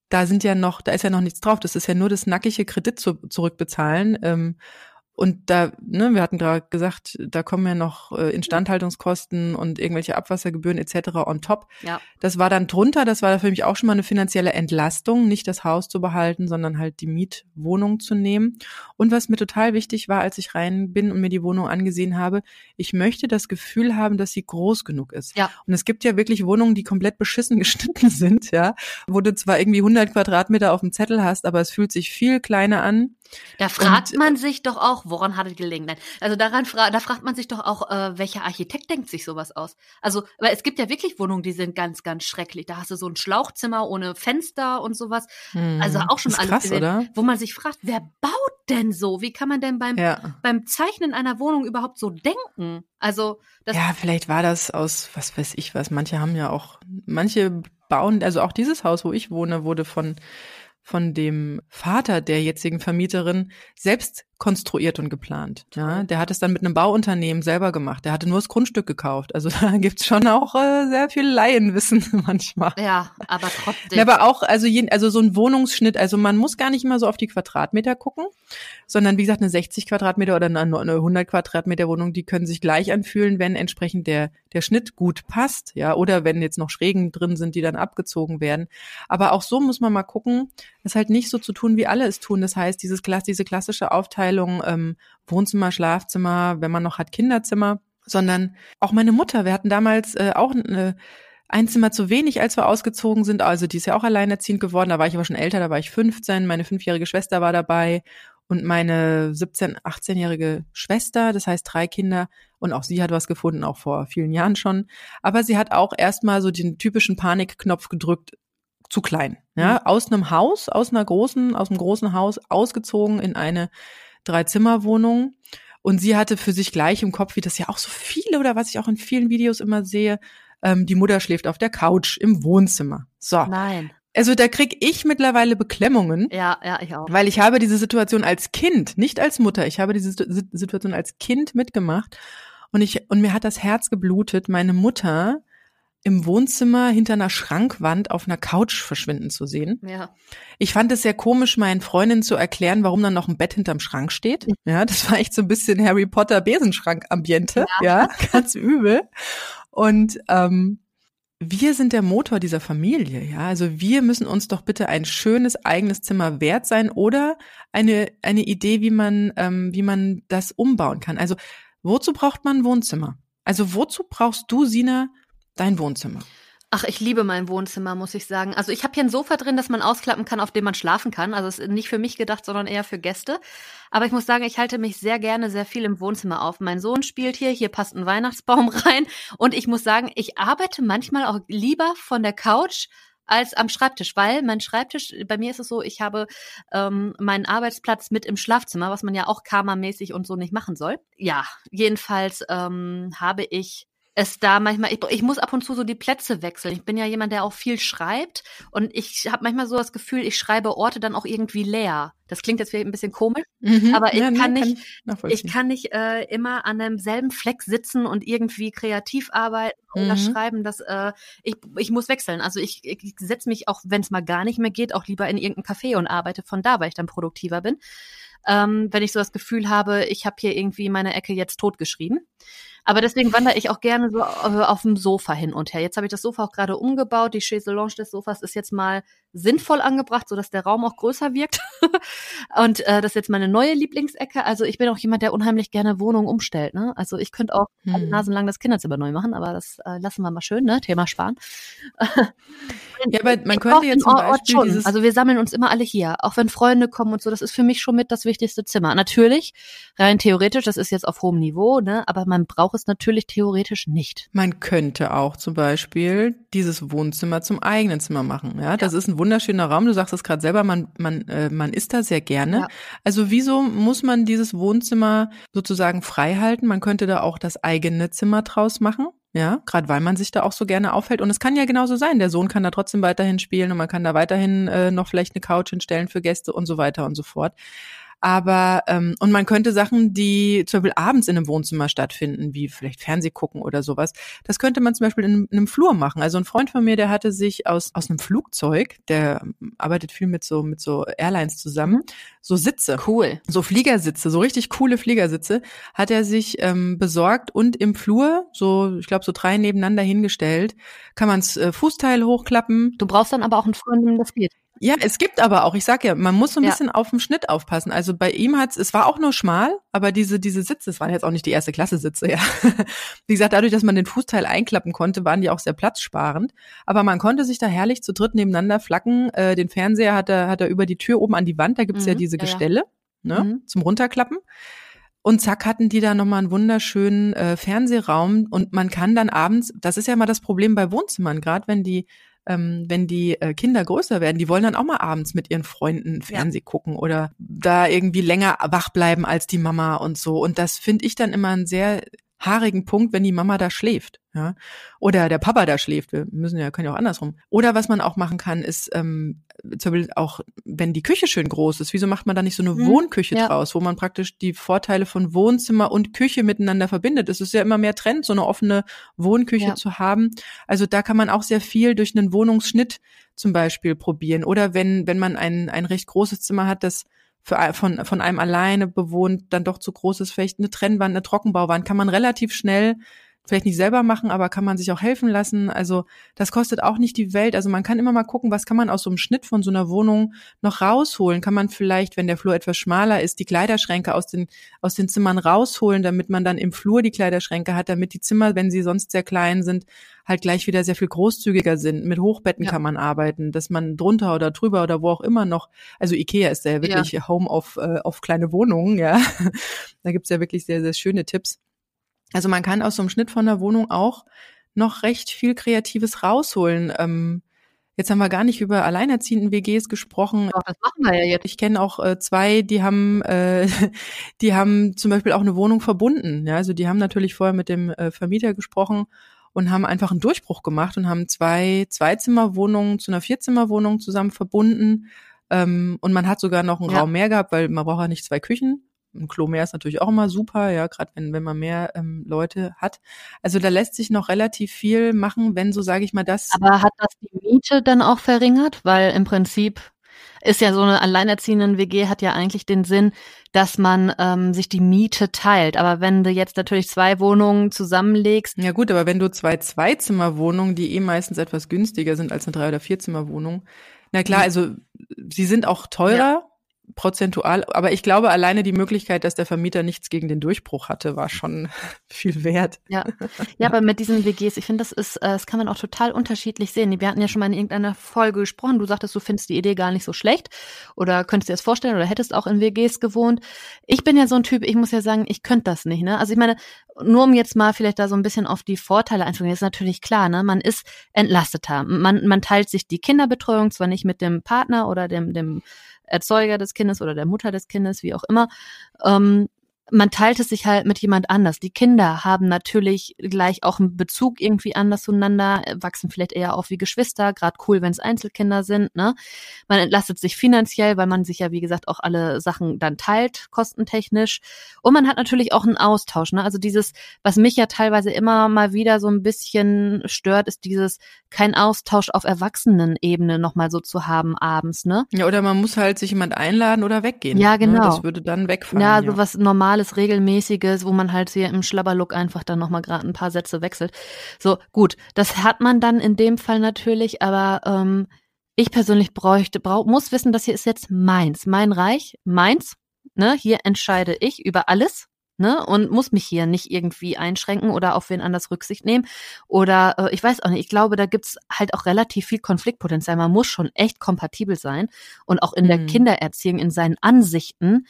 da sind ja noch, da ist ja noch nichts drauf. Das ist ja nur das nackige Kredit zu, zurückbezahlen. Ähm, und da, ne, wir hatten gerade gesagt, da kommen ja noch äh, Instandhaltungskosten und irgendwelche Abwassergebühren etc. on top. Ja. Das war dann drunter, das war für mich auch schon mal eine finanzielle Entlastung, nicht das Haus zu behalten, sondern halt die Mietwohnung zu nehmen. Und was mir total wichtig war, als ich rein bin und mir die Wohnung angesehen habe, ich möchte das Gefühl haben, dass sie groß genug ist. Ja. Und es gibt ja wirklich Wohnungen, die komplett beschissen geschnitten sind, ja, wo du zwar irgendwie 100 Quadratmeter auf dem Zettel hast, aber es fühlt sich viel kleiner an da fragt und, man sich doch auch, woran hat es gelegen? Nein, also daran fra da fragt man sich doch auch, äh, welcher Architekt denkt sich sowas aus? Also, weil es gibt ja wirklich Wohnungen, die sind ganz, ganz schrecklich. Da hast du so ein Schlauchzimmer ohne Fenster und sowas. Hm, also auch schon alles, krass, gesehen, oder? wo man sich fragt, wer baut denn so? Wie kann man denn beim, ja. beim Zeichnen einer Wohnung überhaupt so denken? Also, ja, vielleicht war das aus, was weiß ich was. Manche haben ja auch, manche bauen, also auch dieses Haus, wo ich wohne, wurde von von dem Vater der jetzigen Vermieterin selbst konstruiert und geplant. Ja, der hat es dann mit einem Bauunternehmen selber gemacht. Der hatte nur das Grundstück gekauft. Also da gibt's schon auch äh, sehr viel Laienwissen manchmal. Ja, aber trotzdem. Ja, aber auch, also, je, also so ein Wohnungsschnitt, also man muss gar nicht immer so auf die Quadratmeter gucken, sondern wie gesagt, eine 60 Quadratmeter oder eine 100 Quadratmeter Wohnung, die können sich gleich anfühlen, wenn entsprechend der, der Schnitt gut passt, ja, oder wenn jetzt noch Schrägen drin sind, die dann abgezogen werden. Aber auch so muss man mal gucken, es halt nicht so zu tun, wie alle es tun. Das heißt, dieses, diese klassische Aufteilung ähm, Wohnzimmer, Schlafzimmer, wenn man noch hat Kinderzimmer, sondern auch meine Mutter. Wir hatten damals äh, auch eine ein Zimmer zu wenig, als wir ausgezogen sind. Also die ist ja auch alleinerziehend geworden. Da war ich aber schon älter, da war ich 15. Meine fünfjährige Schwester war dabei und meine 17-, 18-jährige Schwester. Das heißt drei Kinder. Und auch sie hat was gefunden, auch vor vielen Jahren schon. Aber sie hat auch erstmal so den typischen Panikknopf gedrückt, zu klein. Ja, mhm. aus einem Haus, aus einer großen, aus einem großen Haus ausgezogen in eine Drei-Zimmer-Wohnung. Und sie hatte für sich gleich im Kopf, wie das ja auch so viele oder was ich auch in vielen Videos immer sehe, ähm, die Mutter schläft auf der Couch im Wohnzimmer. So. Nein. Also da krieg ich mittlerweile Beklemmungen. Ja, ja, ich auch. Weil ich habe diese Situation als Kind, nicht als Mutter, ich habe diese Situation als Kind mitgemacht und ich und mir hat das Herz geblutet, meine Mutter im Wohnzimmer hinter einer Schrankwand auf einer Couch verschwinden zu sehen. Ja. Ich fand es sehr komisch, meinen Freundinnen zu erklären, warum dann noch ein Bett hinterm Schrank steht. Ja, das war echt so ein bisschen Harry Potter Besenschrank-Ambiente. Ja. ja, ganz übel. Und ähm, wir sind der Motor dieser Familie, ja. Also wir müssen uns doch bitte ein schönes eigenes Zimmer wert sein oder eine eine Idee, wie man ähm, wie man das umbauen kann. Also wozu braucht man ein Wohnzimmer? Also wozu brauchst du, Sina, dein Wohnzimmer? Ach, ich liebe mein Wohnzimmer, muss ich sagen. Also ich habe hier ein Sofa drin, das man ausklappen kann, auf dem man schlafen kann. Also es ist nicht für mich gedacht, sondern eher für Gäste. Aber ich muss sagen, ich halte mich sehr gerne sehr viel im Wohnzimmer auf. Mein Sohn spielt hier, hier passt ein Weihnachtsbaum rein. Und ich muss sagen, ich arbeite manchmal auch lieber von der Couch als am Schreibtisch, weil mein Schreibtisch, bei mir ist es so, ich habe ähm, meinen Arbeitsplatz mit im Schlafzimmer, was man ja auch karmamäßig und so nicht machen soll. Ja, jedenfalls ähm, habe ich es da manchmal, ich, ich muss ab und zu so die Plätze wechseln. Ich bin ja jemand, der auch viel schreibt und ich habe manchmal so das Gefühl, ich schreibe Orte dann auch irgendwie leer. Das klingt jetzt vielleicht ein bisschen komisch, mhm, aber ich ja, kann nee, nicht, kann ich kann nicht äh, immer an demselben Fleck sitzen und irgendwie kreativ arbeiten oder mhm. schreiben. Dass, äh, ich, ich muss wechseln. Also ich, ich setze mich auch, wenn es mal gar nicht mehr geht, auch lieber in irgendein Café und arbeite von da, weil ich dann produktiver bin. Ähm, wenn ich so das Gefühl habe, ich habe hier irgendwie meine Ecke jetzt totgeschrieben. Aber deswegen wandere ich auch gerne so äh, auf dem Sofa hin und her. Jetzt habe ich das Sofa auch gerade umgebaut. Die Chaiselange des Sofas ist jetzt mal sinnvoll angebracht, sodass der Raum auch größer wirkt. und äh, das ist jetzt meine neue Lieblingsecke. Also ich bin auch jemand, der unheimlich gerne Wohnungen umstellt. Ne? Also ich könnte auch hm. nasenlang das Kinderzimmer neu machen, aber das äh, lassen wir mal schön, ne? Thema sparen. ja, aber man könnte jetzt zum Beispiel schon. Also wir sammeln uns immer alle hier, auch wenn Freunde kommen und so. Das ist für mich schon mit das wichtigste Zimmer. Natürlich, rein theoretisch, das ist jetzt auf hohem Niveau, ne? aber man braucht es natürlich theoretisch nicht. Man könnte auch zum Beispiel dieses Wohnzimmer zum eigenen Zimmer machen. Ja, das ja. ist ein wunderschöner Raum. Du sagst es gerade selber, man, man, äh, man isst da sehr gerne. Ja. Also wieso muss man dieses Wohnzimmer sozusagen frei halten? Man könnte da auch das eigene Zimmer draus machen. Ja, gerade weil man sich da auch so gerne aufhält. Und es kann ja genauso sein. Der Sohn kann da trotzdem weiterhin spielen und man kann da weiterhin äh, noch vielleicht eine Couch hinstellen für Gäste und so weiter und so fort. Aber ähm, und man könnte Sachen, die zum Beispiel abends in einem Wohnzimmer stattfinden, wie vielleicht Fernseh gucken oder sowas, das könnte man zum Beispiel in, in einem Flur machen. Also ein Freund von mir, der hatte sich aus aus einem Flugzeug, der arbeitet viel mit so mit so Airlines zusammen, so Sitze, cool, so Fliegersitze, so richtig coole Fliegersitze, hat er sich ähm, besorgt und im Flur, so ich glaube so drei nebeneinander hingestellt, kann man's äh, Fußteil hochklappen. Du brauchst dann aber auch einen Freund, dem das geht. Ja, es gibt aber auch, ich sag ja, man muss so ein ja. bisschen auf den Schnitt aufpassen. Also bei ihm hat's, es war auch nur schmal, aber diese, diese Sitze, es waren jetzt auch nicht die erste Klasse Sitze, ja. Wie gesagt, dadurch, dass man den Fußteil einklappen konnte, waren die auch sehr platzsparend. Aber man konnte sich da herrlich zu dritt nebeneinander flacken. Äh, den Fernseher hat er, hat er über die Tür oben an die Wand, da gibt's mhm, ja diese Gestelle, ja, ja. ne, mhm. zum Runterklappen. Und zack hatten die da nochmal einen wunderschönen äh, Fernsehraum und man kann dann abends, das ist ja mal das Problem bei Wohnzimmern, gerade wenn die ähm, wenn die äh, Kinder größer werden, die wollen dann auch mal abends mit ihren Freunden Fernseh ja. gucken oder da irgendwie länger wach bleiben als die Mama und so. Und das finde ich dann immer ein sehr haarigen Punkt, wenn die Mama da schläft, ja, oder der Papa da schläft. Wir müssen ja können ja auch andersrum. Oder was man auch machen kann, ist ähm, zum Beispiel auch, wenn die Küche schön groß ist, wieso macht man da nicht so eine mhm, Wohnküche ja. draus, wo man praktisch die Vorteile von Wohnzimmer und Küche miteinander verbindet? Es ist ja immer mehr Trend, so eine offene Wohnküche ja. zu haben. Also da kann man auch sehr viel durch einen Wohnungsschnitt zum Beispiel probieren. Oder wenn wenn man ein ein recht großes Zimmer hat, das für, von, von einem alleine bewohnt, dann doch zu groß ist, vielleicht eine Trennwand, eine Trockenbauwand, kann man relativ schnell vielleicht nicht selber machen, aber kann man sich auch helfen lassen. Also das kostet auch nicht die Welt. Also man kann immer mal gucken, was kann man aus so einem Schnitt von so einer Wohnung noch rausholen. Kann man vielleicht, wenn der Flur etwas schmaler ist, die Kleiderschränke aus den, aus den Zimmern rausholen, damit man dann im Flur die Kleiderschränke hat, damit die Zimmer, wenn sie sonst sehr klein sind, halt gleich wieder sehr viel großzügiger sind. Mit Hochbetten ja. kann man arbeiten, dass man drunter oder drüber oder wo auch immer noch, also Ikea ist ja wirklich ja. Home auf, äh, auf kleine Wohnungen, ja. da gibt's ja wirklich sehr, sehr schöne Tipps. Also man kann aus so einem Schnitt von der Wohnung auch noch recht viel Kreatives rausholen. Ähm, Jetzt haben wir gar nicht über alleinerziehenden WGs gesprochen. Doch, das machen wir ja jetzt. Ich kenne auch äh, zwei, die haben, äh, die haben zum Beispiel auch eine Wohnung verbunden. Ja, also die haben natürlich vorher mit dem äh, Vermieter gesprochen und haben einfach einen Durchbruch gemacht und haben zwei Zweizimmerwohnungen zu einer Vierzimmerwohnung zusammen verbunden. Ähm, und man hat sogar noch einen ja. Raum mehr gehabt, weil man braucht ja nicht zwei Küchen. Ein Klo mehr ist natürlich auch immer super, ja, gerade wenn, wenn man mehr ähm, Leute hat. Also da lässt sich noch relativ viel machen, wenn so sage ich mal das. Aber hat das die Miete dann auch verringert? Weil im Prinzip ist ja so eine alleinerziehenden WG hat ja eigentlich den Sinn, dass man ähm, sich die Miete teilt. Aber wenn du jetzt natürlich zwei Wohnungen zusammenlegst. Ja gut, aber wenn du zwei Zweizimmerwohnungen, die eh meistens etwas günstiger sind als eine Drei- oder Vierzimmerwohnung, na klar, also sie sind auch teurer. Ja prozentual, aber ich glaube, alleine die Möglichkeit, dass der Vermieter nichts gegen den Durchbruch hatte, war schon viel wert. Ja, ja, aber mit diesen WGs, ich finde, das ist, äh, das kann man auch total unterschiedlich sehen. Wir hatten ja schon mal in irgendeiner Folge gesprochen. Du sagtest, du findest die Idee gar nicht so schlecht oder könntest dir das vorstellen oder hättest auch in WGs gewohnt. Ich bin ja so ein Typ, ich muss ja sagen, ich könnte das nicht, ne? Also ich meine, nur um jetzt mal vielleicht da so ein bisschen auf die Vorteile einzugehen, ist natürlich klar, ne? Man ist entlasteter. Man, man teilt sich die Kinderbetreuung zwar nicht mit dem Partner oder dem, dem Erzeuger des Kindes oder der Mutter des Kindes, wie auch immer. Ähm, man teilt es sich halt mit jemand anders. Die Kinder haben natürlich gleich auch einen Bezug irgendwie anders zueinander, wachsen vielleicht eher auf wie Geschwister, gerade cool, wenn es Einzelkinder sind. Ne? Man entlastet sich finanziell, weil man sich ja, wie gesagt, auch alle Sachen dann teilt, kostentechnisch. Und man hat natürlich auch einen Austausch. Ne? Also dieses, was mich ja teilweise immer mal wieder so ein bisschen stört, ist dieses kein Austausch auf Erwachsenenebene nochmal so zu haben abends. Ne? Ja, oder man muss halt sich jemand einladen oder weggehen. Ja, genau. Ne? Das würde dann wegfallen. Ja, so ja. was normal normales, regelmäßiges, wo man halt hier im Schlabberlook einfach dann nochmal gerade ein paar Sätze wechselt. So, gut, das hat man dann in dem Fall natürlich, aber ähm, ich persönlich bräuchte, brauch, muss wissen, das hier ist jetzt meins, mein Reich, meins. Ne, hier entscheide ich über alles, ne, und muss mich hier nicht irgendwie einschränken oder auf wen anders Rücksicht nehmen. Oder äh, ich weiß auch nicht, ich glaube, da gibt's halt auch relativ viel Konfliktpotenzial. Man muss schon echt kompatibel sein und auch in mhm. der Kindererziehung, in seinen Ansichten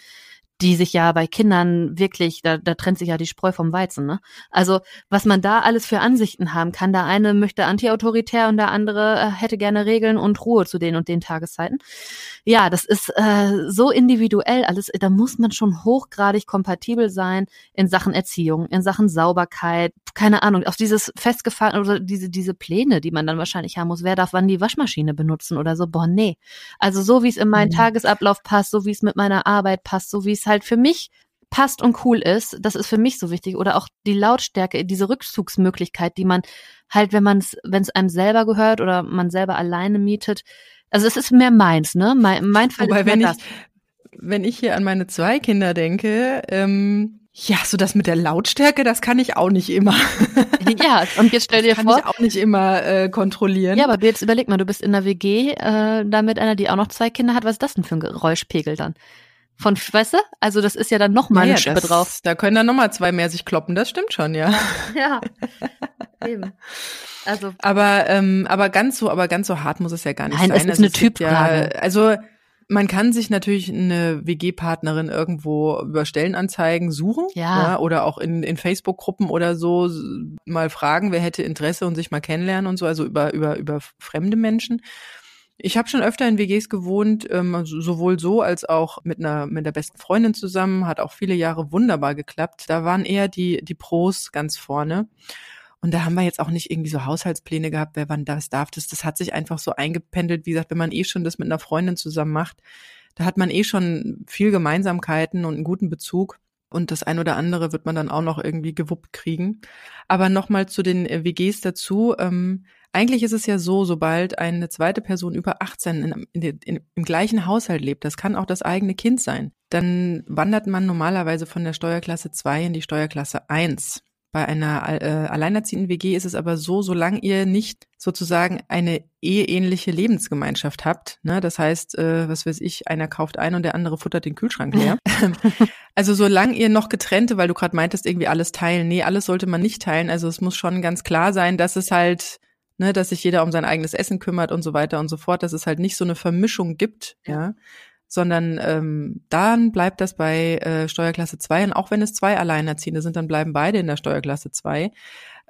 die sich ja bei Kindern wirklich, da, da trennt sich ja die Spreu vom Weizen. Ne? Also was man da alles für Ansichten haben kann. Der eine möchte antiautoritär und der andere äh, hätte gerne Regeln und Ruhe zu den und den Tageszeiten. Ja, das ist äh, so individuell alles. Da muss man schon hochgradig kompatibel sein in Sachen Erziehung, in Sachen Sauberkeit, keine Ahnung, auf dieses festgefahren oder diese diese Pläne, die man dann wahrscheinlich haben muss. Wer darf wann die Waschmaschine benutzen oder so? Boah, nee. Also so wie es in meinen mhm. Tagesablauf passt, so wie es mit meiner Arbeit passt, so wie es halt für mich passt und cool ist, das ist für mich so wichtig. Oder auch die Lautstärke, diese Rückzugsmöglichkeit, die man halt, wenn man es, wenn es einem selber gehört oder man selber alleine mietet. Also es ist mehr meins, ne? Mein, mein Fall Wobei, ist wenn das. ich, wenn ich hier an meine zwei Kinder denke, ähm, ja, so das mit der Lautstärke, das kann ich auch nicht immer. ja, und jetzt stell dir das vor. Kann ich auch nicht immer äh, kontrollieren. Ja, aber jetzt überleg mal, du bist in der WG, äh, da mit einer, die auch noch zwei Kinder hat. Was ist das denn für ein Geräuschpegel dann? Von, weißt du? Also das ist ja dann noch mal ja, eine Schippe das, drauf. Da können dann noch mal zwei mehr sich kloppen, das stimmt schon, ja. Ja, eben. Also, Aber ähm, aber ganz so, aber ganz so hart muss es ja gar nicht Nein, sein. es ist Also eine Typfrage. Ja, also man kann sich natürlich eine WG-Partnerin irgendwo über Stellenanzeigen suchen Ja. oder auch in, in Facebook-Gruppen oder so mal fragen, wer hätte Interesse und sich mal kennenlernen und so, also über, über, über fremde Menschen. Ich habe schon öfter in WGs gewohnt, ähm, also sowohl so als auch mit einer mit der besten Freundin zusammen, hat auch viele Jahre wunderbar geklappt. Da waren eher die die Pros ganz vorne. Und da haben wir jetzt auch nicht irgendwie so Haushaltspläne gehabt, wer wann das darf. Das, das hat sich einfach so eingependelt. Wie gesagt, wenn man eh schon das mit einer Freundin zusammen macht, da hat man eh schon viel Gemeinsamkeiten und einen guten Bezug. Und das ein oder andere wird man dann auch noch irgendwie gewuppt kriegen. Aber nochmal zu den äh, WGs dazu. Ähm, eigentlich ist es ja so, sobald eine zweite Person über 18 in, in, in, im gleichen Haushalt lebt, das kann auch das eigene Kind sein, dann wandert man normalerweise von der Steuerklasse 2 in die Steuerklasse 1. Bei einer äh, alleinerziehenden WG ist es aber so, solange ihr nicht sozusagen eine eheähnliche Lebensgemeinschaft habt, ne, das heißt, äh, was weiß ich, einer kauft ein und der andere futtert den Kühlschrank leer. also solange ihr noch getrennte, weil du gerade meintest, irgendwie alles teilen, nee, alles sollte man nicht teilen. Also es muss schon ganz klar sein, dass es halt, ne, dass sich jeder um sein eigenes Essen kümmert und so weiter und so fort, dass es halt nicht so eine Vermischung gibt, ja. sondern ähm, dann bleibt das bei äh, Steuerklasse 2 und auch wenn es zwei Alleinerziehende sind, dann bleiben beide in der Steuerklasse 2.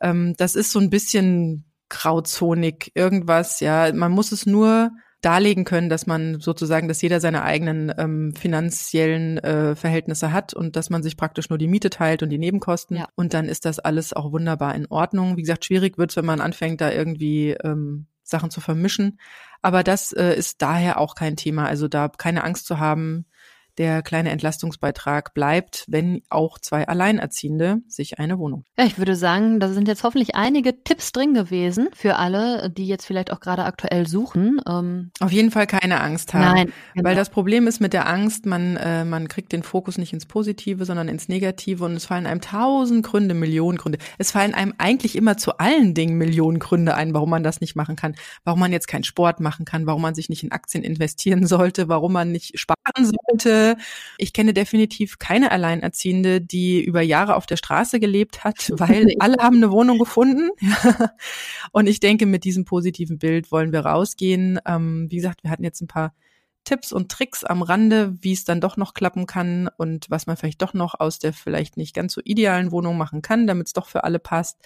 Ähm, das ist so ein bisschen grauzonig irgendwas, ja, man muss es nur darlegen können, dass man sozusagen, dass jeder seine eigenen ähm, finanziellen äh, Verhältnisse hat und dass man sich praktisch nur die Miete teilt und die Nebenkosten Ja. und dann ist das alles auch wunderbar in Ordnung. Wie gesagt, schwierig wird's, wenn man anfängt, da irgendwie ähm, Sachen zu vermischen. Aber das äh, ist daher auch kein Thema. Also da keine Angst zu haben, der kleine Entlastungsbeitrag bleibt, wenn auch zwei Alleinerziehende sich eine Wohnung. Ja, ich würde sagen, da sind jetzt hoffentlich einige Tipps drin gewesen für alle, die jetzt vielleicht auch gerade aktuell suchen. Ähm, Auf jeden Fall keine Angst haben. nein, genau. Weil das Problem ist mit der Angst, man, äh, man kriegt den Fokus nicht ins Positive, sondern ins Negative und es fallen einem tausend Gründe, Millionen Gründe. Es fallen einem eigentlich immer zu allen Dingen Millionen Gründe ein, warum man das nicht machen kann, warum man jetzt keinen Sport machen kann, warum man sich nicht in Aktien investieren sollte, warum man nicht sparen sollte. Ich kenne definitiv keine Alleinerziehende, die über Jahre auf der Straße gelebt hat, weil alle haben eine Wohnung gefunden. Und ich denke, mit diesem positiven Bild wollen wir rausgehen. Ähm, wie gesagt, wir hatten jetzt ein paar Tipps und Tricks am Rande, wie es dann doch noch klappen kann und was man vielleicht doch noch aus der vielleicht nicht ganz so idealen Wohnung machen kann, damit es doch für alle passt.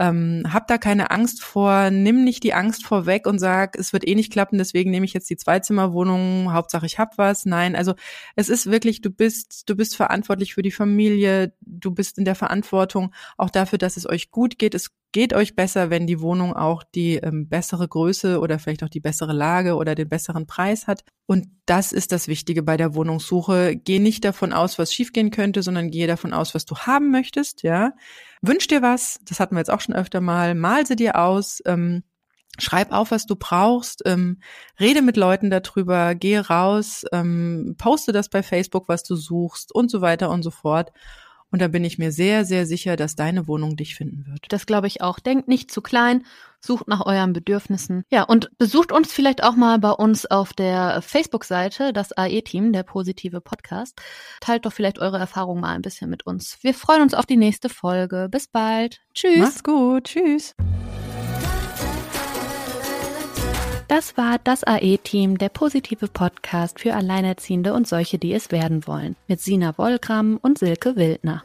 Ähm, hab da keine Angst vor, nimm nicht die Angst vorweg und sag, es wird eh nicht klappen, deswegen nehme ich jetzt die Zweizimmerwohnung, Hauptsache ich hab was. Nein, also es ist wirklich, du bist, du bist verantwortlich für die Familie, du bist in der Verantwortung auch dafür, dass es euch gut geht. Es geht euch besser, wenn die Wohnung auch die ähm, bessere Größe oder vielleicht auch die bessere Lage oder den besseren Preis hat. Und das ist das Wichtige bei der Wohnungssuche. Geh nicht davon aus, was schiefgehen könnte, sondern gehe davon aus, was du haben möchtest, ja. Wünsch dir was, das hatten wir jetzt auch schon öfter mal, mal sie dir aus, ähm, schreib auf, was du brauchst, ähm, rede mit Leuten darüber, geh raus, ähm, poste das bei Facebook, was du suchst und so weiter und so fort. Und da bin ich mir sehr, sehr sicher, dass deine Wohnung dich finden wird. Das glaube ich auch. Denkt nicht zu klein, sucht nach euren Bedürfnissen. Ja, und besucht uns vielleicht auch mal bei uns auf der Facebook-Seite, das AE-Team, der positive Podcast. Teilt doch vielleicht eure Erfahrungen mal ein bisschen mit uns. Wir freuen uns auf die nächste Folge. Bis bald. Tschüss. Mach's gut. Tschüss. Das Das war das AE-Team, der positive Podcast für Alleinerziehende und solche, die es werden wollen, mit Sina Wollgramm und Silke Wildner.